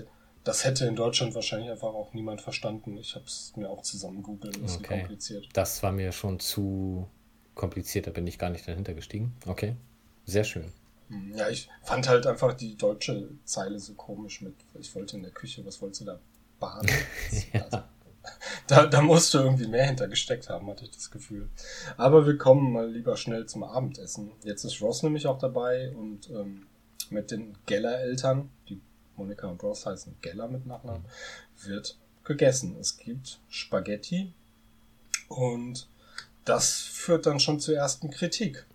das hätte in Deutschland wahrscheinlich einfach auch niemand verstanden. Ich habe es mir auch zusammen googeln, ist okay. kompliziert. Das war mir schon zu kompliziert, da bin ich gar nicht dahinter gestiegen. Okay, sehr schön. Hm, ja, ich fand halt einfach die deutsche Zeile so komisch mit, ich wollte in der Küche, was wolltest du da baden? ja. also, da, da musste irgendwie mehr hintergesteckt haben, hatte ich das Gefühl. Aber wir kommen mal lieber schnell zum Abendessen. Jetzt ist Ross nämlich auch dabei und ähm, mit den Geller-Eltern, die Monika und Ross heißen Geller mit Nachnamen, wird gegessen. Es gibt Spaghetti und das führt dann schon zur ersten Kritik.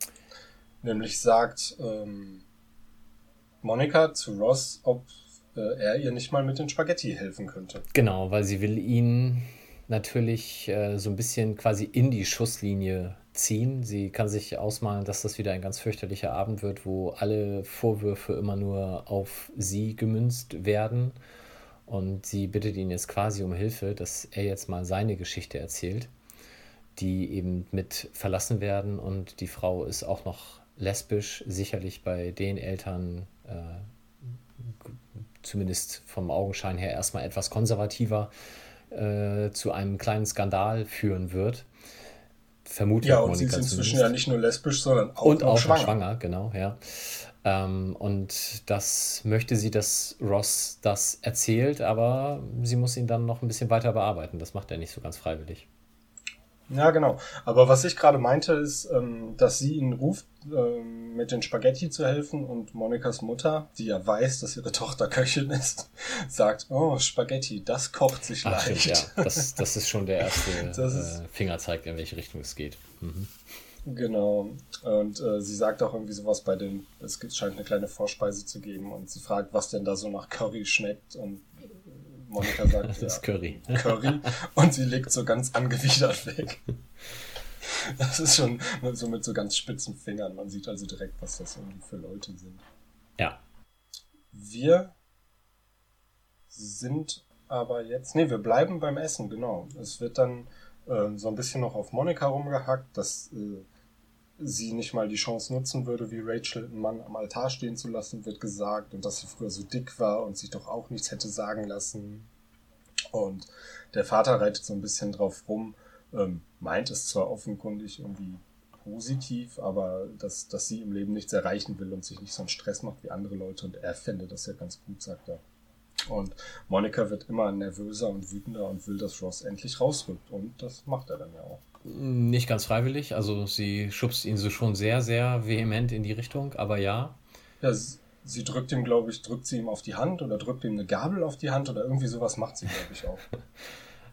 Nämlich sagt ähm, Monika zu Ross, ob äh, er ihr nicht mal mit den Spaghetti helfen könnte. Genau, weil sie will ihn natürlich äh, so ein bisschen quasi in die Schusslinie ziehen. Sie kann sich ausmalen, dass das wieder ein ganz fürchterlicher Abend wird, wo alle Vorwürfe immer nur auf sie gemünzt werden. Und sie bittet ihn jetzt quasi um Hilfe, dass er jetzt mal seine Geschichte erzählt, die eben mit verlassen werden. Und die Frau ist auch noch lesbisch, sicherlich bei den Eltern, äh, zumindest vom Augenschein her, erstmal etwas konservativer, äh, zu einem kleinen Skandal führen wird vermutlich. Ja, und Monika sie ist inzwischen ja nicht nur lesbisch, sondern auch, und auch schwanger. schwanger. Genau, ja. Ähm, und das möchte sie, dass Ross das erzählt, aber sie muss ihn dann noch ein bisschen weiter bearbeiten. Das macht er nicht so ganz freiwillig. Ja, genau. Aber was ich gerade meinte, ist, ähm, dass sie ihn ruft, ähm, mit den Spaghetti zu helfen und Monikas Mutter, die ja weiß, dass ihre Tochter Köchin ist, sagt, oh, Spaghetti, das kocht sich Ach, leicht. Stimmt, ja. das, das ist schon der erste äh, Fingerzeig, in welche Richtung es geht. Mhm. Genau. Und äh, sie sagt auch irgendwie sowas bei den, es scheint eine kleine Vorspeise zu geben und sie fragt, was denn da so nach Curry schmeckt und Monika sagt, das ist Curry. Curry. Und sie legt so ganz angewidert weg. Das ist schon so mit so ganz spitzen Fingern. Man sieht also direkt, was das für Leute sind. Ja. Wir sind aber jetzt, nee, wir bleiben beim Essen, genau. Es wird dann äh, so ein bisschen noch auf Monika rumgehackt, dass äh, sie nicht mal die Chance nutzen würde, wie Rachel einen Mann am Altar stehen zu lassen, wird gesagt, und dass sie früher so dick war und sich doch auch nichts hätte sagen lassen. Und der Vater reitet so ein bisschen drauf rum, ähm, meint es zwar offenkundig irgendwie positiv, aber dass, dass sie im Leben nichts erreichen will und sich nicht so einen Stress macht wie andere Leute und er fände das ja ganz gut, sagt er. Und Monika wird immer nervöser und wütender und will, dass Ross endlich rausrückt. Und das macht er dann ja auch. Nicht ganz freiwillig. Also sie schubst ihn so schon sehr, sehr vehement in die Richtung, aber ja. Ja, sie drückt ihm, glaube ich, drückt sie ihm auf die Hand oder drückt ihm eine Gabel auf die Hand oder irgendwie sowas macht sie, glaube ich, auch.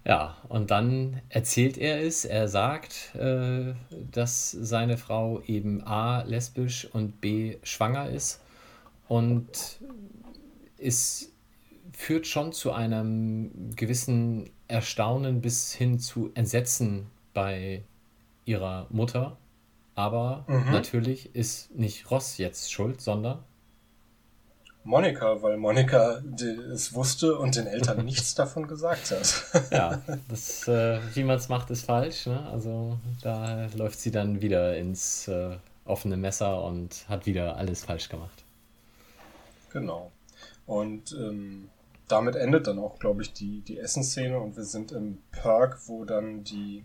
Ja, und dann erzählt er es. Er sagt, äh, dass seine Frau eben A lesbisch und B schwanger ist und ist führt schon zu einem gewissen Erstaunen bis hin zu Entsetzen bei ihrer Mutter. Aber mhm. natürlich ist nicht Ross jetzt schuld, sondern Monika, weil Monika es wusste und den Eltern nichts davon gesagt hat. ja, das, äh, wie man es macht, ist falsch. Ne? Also da läuft sie dann wieder ins äh, offene Messer und hat wieder alles falsch gemacht. Genau. Und ähm, damit endet dann auch, glaube ich, die, die Essensszene und wir sind im Perk, wo dann die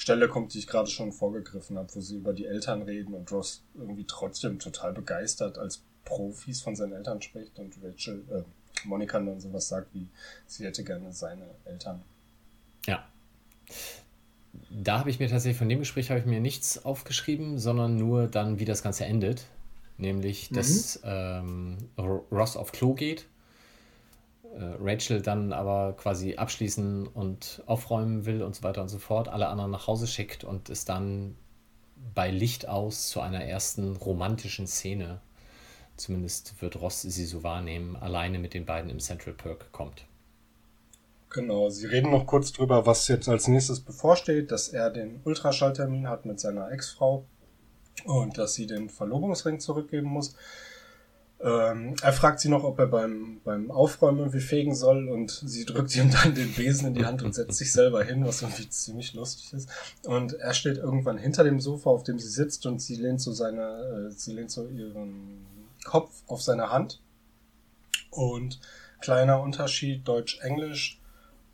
Stelle kommt, die ich gerade schon vorgegriffen habe, wo sie über die Eltern reden und Ross irgendwie trotzdem total begeistert als Profis von seinen Eltern spricht und Rachel, äh, Monika dann sowas sagt wie, sie hätte gerne seine Eltern. Ja. Da habe ich mir tatsächlich von dem Gespräch habe ich mir nichts aufgeschrieben, sondern nur dann, wie das Ganze endet. Nämlich, dass mhm. ähm, Ross auf Klo geht Rachel dann aber quasi abschließen und aufräumen will und so weiter und so fort, alle anderen nach Hause schickt und es dann bei Licht aus zu einer ersten romantischen Szene, zumindest wird Ross sie so wahrnehmen, alleine mit den beiden im Central Perk kommt. Genau, sie reden noch kurz drüber, was jetzt als nächstes bevorsteht, dass er den Ultraschalltermin hat mit seiner Ex-Frau und dass sie den Verlobungsring zurückgeben muss. Ähm, er fragt sie noch, ob er beim, beim Aufräumen irgendwie fegen soll und sie drückt ihm dann den Besen in die Hand und setzt sich selber hin, was irgendwie ziemlich lustig ist. Und er steht irgendwann hinter dem Sofa, auf dem sie sitzt und sie lehnt so seine, äh, sie lehnt so ihren Kopf auf seine Hand. Und kleiner Unterschied Deutsch-Englisch.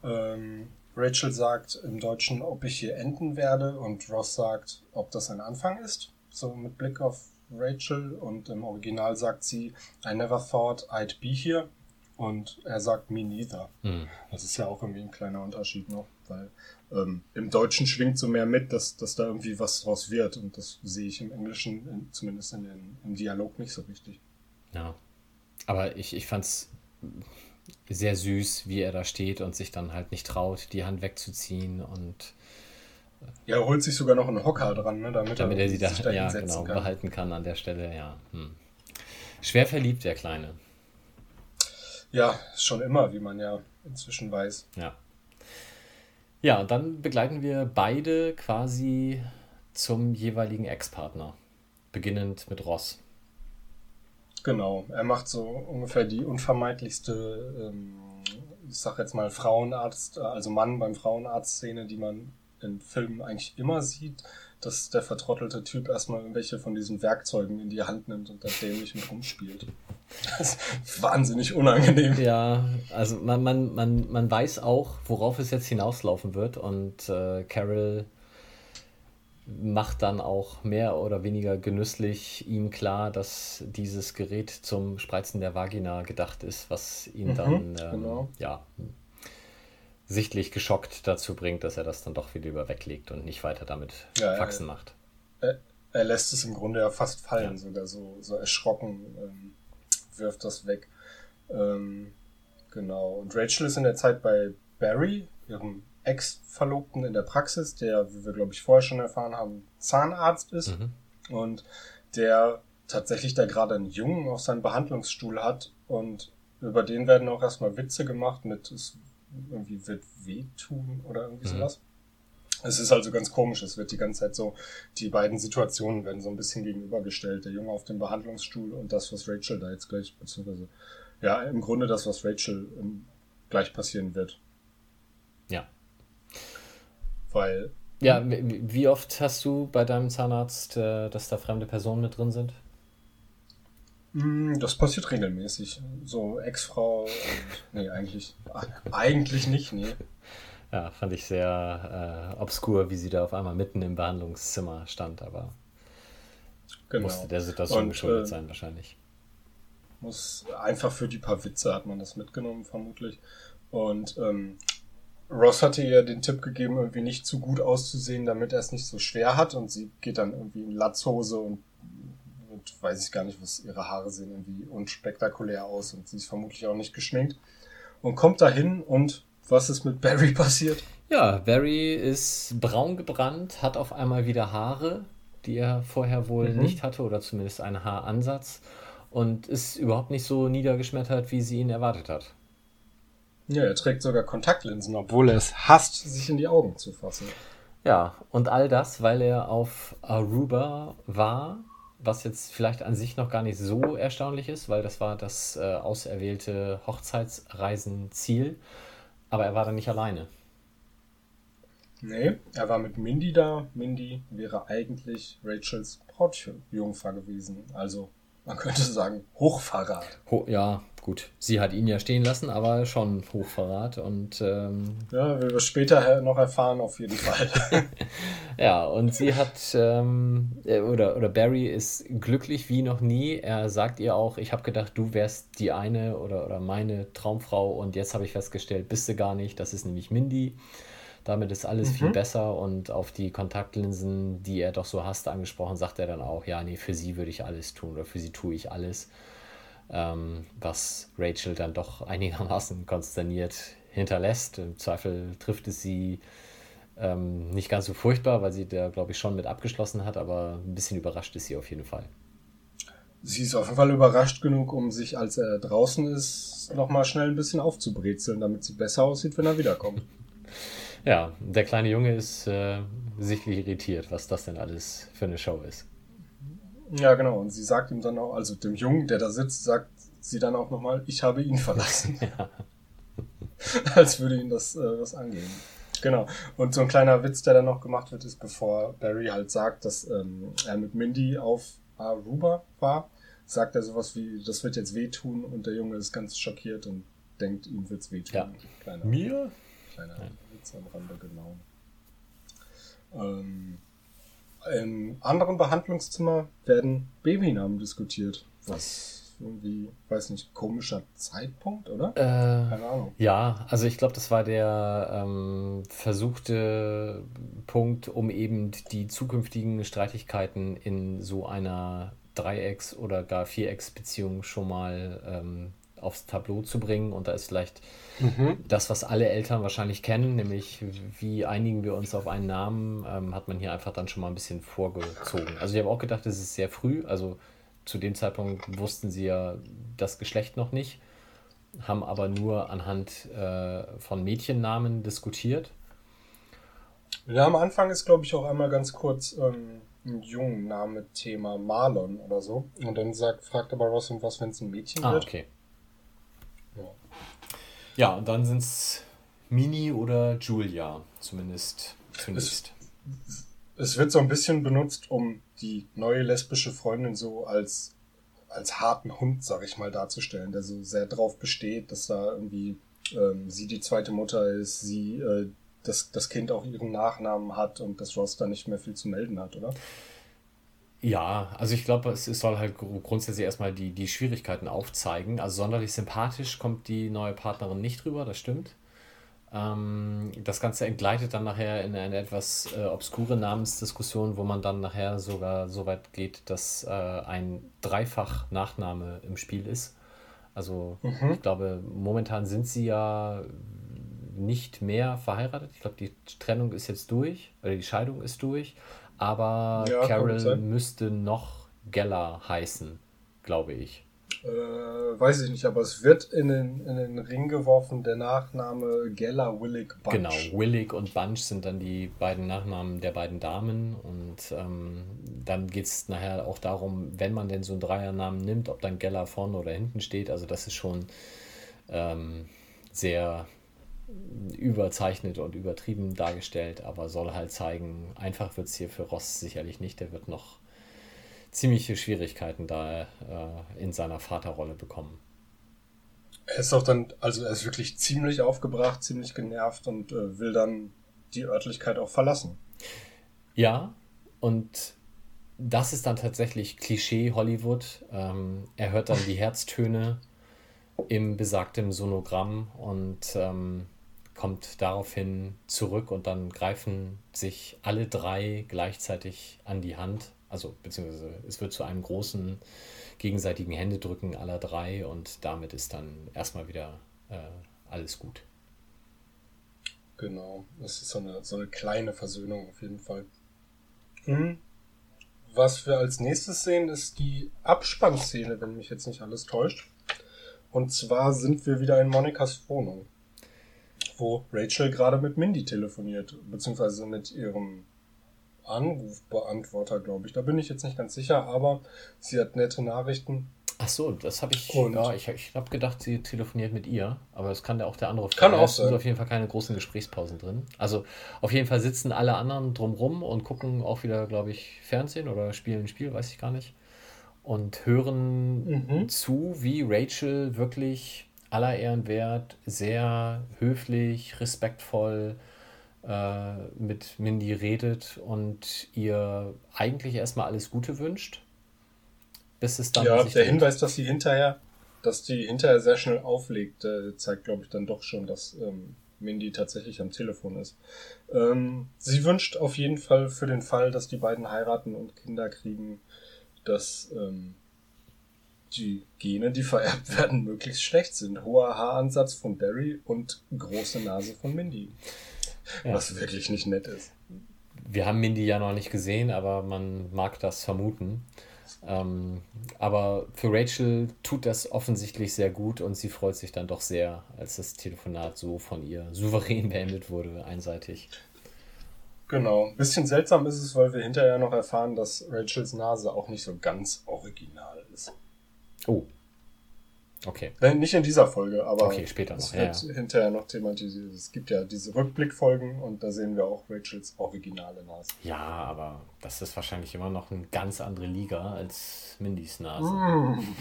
Ähm, Rachel sagt im Deutschen, ob ich hier enden werde und Ross sagt, ob das ein Anfang ist. So mit Blick auf Rachel und im Original sagt sie, I never thought I'd be here und er sagt me neither. Hm. Das ist ja auch irgendwie ein kleiner Unterschied noch, weil ähm, im Deutschen schwingt so mehr mit, dass, dass da irgendwie was draus wird und das sehe ich im Englischen, in, zumindest in den, im Dialog nicht so richtig. Ja, aber ich, ich fand's sehr süß, wie er da steht und sich dann halt nicht traut, die Hand wegzuziehen und ja, er holt sich sogar noch einen Hocker dran, ne, damit, damit er, er sie da, da ja, genau, kann. behalten kann an der Stelle, ja. Hm. Schwer verliebt, der Kleine. Ja, schon immer, wie man ja inzwischen weiß. Ja. Ja, und dann begleiten wir beide quasi zum jeweiligen Ex-Partner. Beginnend mit Ross. Genau, er macht so ungefähr die unvermeidlichste, ähm, ich sag jetzt mal Frauenarzt, also Mann beim Frauenarzt-Szene, die man in Filmen eigentlich immer sieht, dass der vertrottelte Typ erstmal irgendwelche von diesen Werkzeugen in die Hand nimmt und da dämlich mit rumspielt. Das ist wahnsinnig unangenehm. Ja, also man, man, man, man weiß auch, worauf es jetzt hinauslaufen wird und äh, Carol macht dann auch mehr oder weniger genüsslich ihm klar, dass dieses Gerät zum Spreizen der Vagina gedacht ist, was ihn mhm, dann ähm, genau. ja sichtlich geschockt dazu bringt, dass er das dann doch wieder über weglegt und nicht weiter damit ja, Faxen ja. macht. Er, er, lässt es im Grunde ja fast fallen, ja. sogar so, so erschrocken, ähm, wirft das weg. Ähm, genau. Und Rachel ist in der Zeit bei Barry, ihrem Ex-Verlobten in der Praxis, der, wie wir glaube ich vorher schon erfahren haben, Zahnarzt ist mhm. und der tatsächlich da gerade einen Jungen auf seinem Behandlungsstuhl hat und über den werden auch erstmal Witze gemacht mit es irgendwie wird wehtun oder irgendwie mhm. sowas. Es ist also ganz komisch, es wird die ganze Zeit so, die beiden Situationen werden so ein bisschen gegenübergestellt. Der Junge auf dem Behandlungsstuhl und das, was Rachel da jetzt gleich, beziehungsweise, ja, im Grunde das, was Rachel ähm, gleich passieren wird. Ja. Weil. Ja, wie oft hast du bei deinem Zahnarzt, äh, dass da fremde Personen mit drin sind? Hm, das passiert regelmäßig. So Ex-Frau. Nee, eigentlich, eigentlich nicht, nee. Ja, fand ich sehr äh, obskur, wie sie da auf einmal mitten im Behandlungszimmer stand, aber genau. musste der Situation Und, geschuldet äh, sein, wahrscheinlich. Muss einfach für die paar Witze hat man das mitgenommen, vermutlich. Und ähm, Ross hatte ihr den Tipp gegeben, irgendwie nicht zu gut auszusehen, damit er es nicht so schwer hat. Und sie geht dann irgendwie in Latzhose und, und weiß ich gar nicht, was ihre Haare sehen irgendwie unspektakulär aus und sie ist vermutlich auch nicht geschminkt. Und kommt dahin und was ist mit Barry passiert? Ja, Barry ist braun gebrannt, hat auf einmal wieder Haare, die er vorher wohl mhm. nicht hatte oder zumindest einen Haaransatz und ist überhaupt nicht so niedergeschmettert, wie sie ihn erwartet hat. Ja, er trägt sogar Kontaktlinsen, obwohl er es hasst, sich in die Augen zu fassen. Ja, und all das, weil er auf Aruba war, was jetzt vielleicht an sich noch gar nicht so erstaunlich ist, weil das war das äh, auserwählte Hochzeitsreisenziel. Aber er war dann nicht alleine. Nee, er war mit Mindy da. Mindy wäre eigentlich Rachels Brautjungfer gewesen. Also man könnte sagen, Hochverrat. Ho ja, gut. Sie hat ihn ja stehen lassen, aber schon Hochverrat. Und, ähm, ja, wir später noch erfahren, auf jeden Fall. ja, und sie hat, ähm, äh, oder, oder Barry ist glücklich wie noch nie. Er sagt ihr auch, ich habe gedacht, du wärst die eine oder, oder meine Traumfrau und jetzt habe ich festgestellt, bist du gar nicht. Das ist nämlich Mindy. Damit ist alles mhm. viel besser und auf die Kontaktlinsen, die er doch so hasst, angesprochen, sagt er dann auch, ja, nee, für sie würde ich alles tun oder für sie tue ich alles. Ähm, was Rachel dann doch einigermaßen konsterniert hinterlässt. Im Zweifel trifft es sie ähm, nicht ganz so furchtbar, weil sie da, glaube ich, schon mit abgeschlossen hat, aber ein bisschen überrascht ist sie auf jeden Fall. Sie ist auf jeden Fall überrascht genug, um sich, als er draußen ist, nochmal schnell ein bisschen aufzubrezeln, damit sie besser aussieht, wenn er wiederkommt. Ja, der kleine Junge ist äh, sichtlich irritiert, was das denn alles für eine Show ist. Ja, genau. Und sie sagt ihm dann auch, also dem Jungen, der da sitzt, sagt sie dann auch nochmal, ich habe ihn verlassen. ja. Als würde ihn das äh, was angehen. Genau. Und so ein kleiner Witz, der dann noch gemacht wird, ist, bevor Barry halt sagt, dass ähm, er mit Mindy auf Aruba war, sagt er sowas wie, das wird jetzt wehtun und der Junge ist ganz schockiert und denkt, ihm wird's wehtun. Ja. Kleiner, Mir? Kleiner. Witz am Rande, genau. Ähm, Im anderen Behandlungszimmer werden Babynamen diskutiert. Was irgendwie, weiß nicht, komischer Zeitpunkt, oder? Äh, Keine Ahnung. Ja, also ich glaube, das war der ähm, versuchte Punkt, um eben die zukünftigen Streitigkeiten in so einer Dreiecks- oder gar Vierecks-Beziehung schon mal ähm, aufs Tableau zu bringen. Und da ist vielleicht mhm. das, was alle Eltern wahrscheinlich kennen, nämlich wie einigen wir uns auf einen Namen, ähm, hat man hier einfach dann schon mal ein bisschen vorgezogen. Also ich habe auch gedacht, es ist sehr früh. Also zu dem Zeitpunkt wussten sie ja das Geschlecht noch nicht, haben aber nur anhand äh, von Mädchennamen diskutiert. Ja, am Anfang ist, glaube ich, auch einmal ganz kurz ähm, ein Jungenname-Thema Marlon oder so. Und dann sagt, fragt aber Ross, und was, wenn es ein Mädchen ah, wird. okay. Ja, und dann sind es Mini oder Julia, zumindest zunächst. Es, es, wird so ein bisschen benutzt, um die neue lesbische Freundin so als, als harten Hund, sag ich mal, darzustellen, der so sehr drauf besteht, dass da irgendwie ähm, sie die zweite Mutter ist, sie äh, das, das Kind auch ihren Nachnamen hat und dass Ross da nicht mehr viel zu melden hat, oder? Ja, also ich glaube, es, soll halt grundsätzlich erstmal die, die Schwierigkeiten aufzeigen. Also sonderlich sympathisch kommt die neue Partnerin nicht rüber, das stimmt. Ähm, das Ganze entgleitet dann nachher in eine etwas äh, obskure Namensdiskussion, wo man dann nachher sogar so weit geht, dass äh, ein Dreifach-Nachname im Spiel ist. Also mhm. ich glaube, momentan sind sie ja nicht mehr verheiratet. Ich glaube, die Trennung ist jetzt durch, oder die Scheidung ist durch. Aber ja, Carol müsste noch Geller heißen, glaube ich. Äh, weiß ich nicht, aber es wird in den, in den Ring geworfen, der Nachname Geller, Willig, Bunch. Genau, Willig und Bunch sind dann die beiden Nachnamen der beiden Damen. Und ähm, dann geht es nachher auch darum, wenn man denn so einen Dreiernamen nimmt, ob dann Geller vorne oder hinten steht. Also das ist schon ähm, sehr überzeichnet und übertrieben dargestellt, aber soll halt zeigen, einfach wird es hier für Ross sicherlich nicht. Der wird noch ziemliche Schwierigkeiten da äh, in seiner Vaterrolle bekommen. Er ist auch dann, also er ist wirklich ziemlich aufgebracht, ziemlich genervt und äh, will dann die Örtlichkeit auch verlassen. Ja, und das ist dann tatsächlich Klischee Hollywood. Ähm, er hört dann die Herztöne im besagten Sonogramm und ähm, kommt daraufhin zurück und dann greifen sich alle drei gleichzeitig an die Hand also beziehungsweise es wird zu einem großen gegenseitigen Händedrücken aller drei und damit ist dann erstmal wieder äh, alles gut. Genau, das ist so eine, so eine kleine Versöhnung auf jeden Fall. Mhm. Was wir als nächstes sehen, ist die Abspannszene, wenn mich jetzt nicht alles täuscht. Und zwar sind wir wieder in Monikas Wohnung, wo Rachel gerade mit Mindy telefoniert, beziehungsweise mit ihrem Anrufbeantworter, glaube ich. Da bin ich jetzt nicht ganz sicher, aber sie hat nette Nachrichten. Ach so, das habe ich. Und ja, ich, ich habe gedacht, sie telefoniert mit ihr, aber das kann ja auch der andere. Kann auch sein. Es sind auf jeden Fall keine großen Gesprächspausen drin. Also auf jeden Fall sitzen alle anderen drumrum und gucken auch wieder, glaube ich, Fernsehen oder spielen ein Spiel, weiß ich gar nicht. Und hören mhm. zu, wie Rachel wirklich aller Ehren wert, sehr höflich, respektvoll, äh, mit Mindy redet und ihr eigentlich erstmal alles Gute wünscht. Bis es dann. Ja, der Hinweis, dass sie hinterher, dass die hinterher sehr schnell auflegt, äh, zeigt, glaube ich, dann doch schon, dass ähm, Mindy tatsächlich am Telefon ist. Ähm, sie wünscht auf jeden Fall für den Fall, dass die beiden heiraten und Kinder kriegen, dass ähm, die Gene, die vererbt werden, möglichst schlecht sind. Hoher Haaransatz von Barry und große Nase von Mindy. Ja. Was wirklich nicht nett ist. Wir haben Mindy ja noch nicht gesehen, aber man mag das vermuten. Ähm, aber für Rachel tut das offensichtlich sehr gut und sie freut sich dann doch sehr, als das Telefonat so von ihr souverän beendet wurde, einseitig. Genau. Ein bisschen seltsam ist es, weil wir hinterher noch erfahren, dass Rachels Nase auch nicht so ganz original ist. Oh, Okay. Nein, nicht in dieser Folge, aber okay, später noch. es wird ja, ja. hinterher noch thematisiert. Es gibt ja diese Rückblickfolgen und da sehen wir auch Rachels originale Nase. Ja, aber das ist wahrscheinlich immer noch eine ganz andere Liga als Mindys Nase. Mm.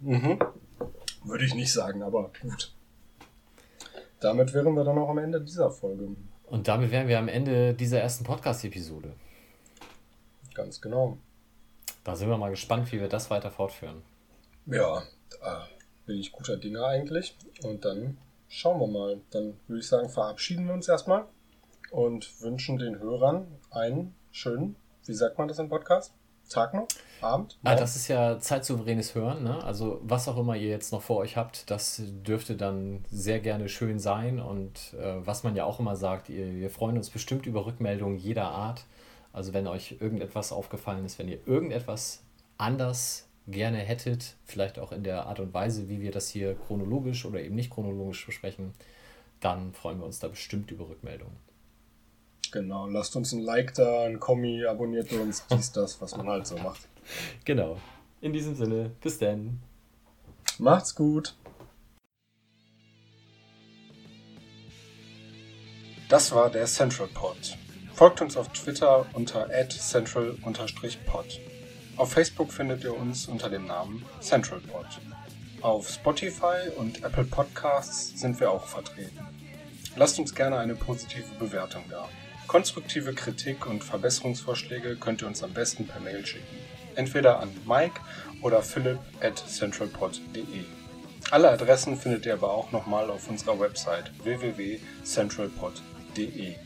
Mhm. Würde ich nicht sagen, aber gut. Damit wären wir dann auch am Ende dieser Folge. Und damit wären wir am Ende dieser ersten Podcast-Episode. Ganz genau. Da sind wir mal gespannt, wie wir das weiter fortführen. Ja, da bin ich guter Dinge eigentlich. Und dann schauen wir mal. Dann würde ich sagen, verabschieden wir uns erstmal und wünschen den Hörern einen schönen, wie sagt man das im Podcast? Tag noch? Abend? Ah, das ist ja zeitsouveränes Hören. Ne? Also was auch immer ihr jetzt noch vor euch habt, das dürfte dann sehr gerne schön sein. Und äh, was man ja auch immer sagt, ihr, wir freuen uns bestimmt über Rückmeldungen jeder Art. Also wenn euch irgendetwas aufgefallen ist, wenn ihr irgendetwas anders gerne hättet, vielleicht auch in der Art und Weise, wie wir das hier chronologisch oder eben nicht chronologisch besprechen, dann freuen wir uns da bestimmt über Rückmeldungen. Genau, lasst uns ein Like da, ein Kommi, abonniert uns, dies, das, was man halt so macht. Genau. In diesem Sinne, bis dann. Macht's gut. Das war der Central Pod. Folgt uns auf Twitter unter central-pod. Auf Facebook findet ihr uns unter dem Namen CentralPod. Auf Spotify und Apple Podcasts sind wir auch vertreten. Lasst uns gerne eine positive Bewertung da. Konstruktive Kritik und Verbesserungsvorschläge könnt ihr uns am besten per Mail schicken. Entweder an Mike oder philipp at centralpod.de. Alle Adressen findet ihr aber auch nochmal auf unserer Website www.centralpod.de.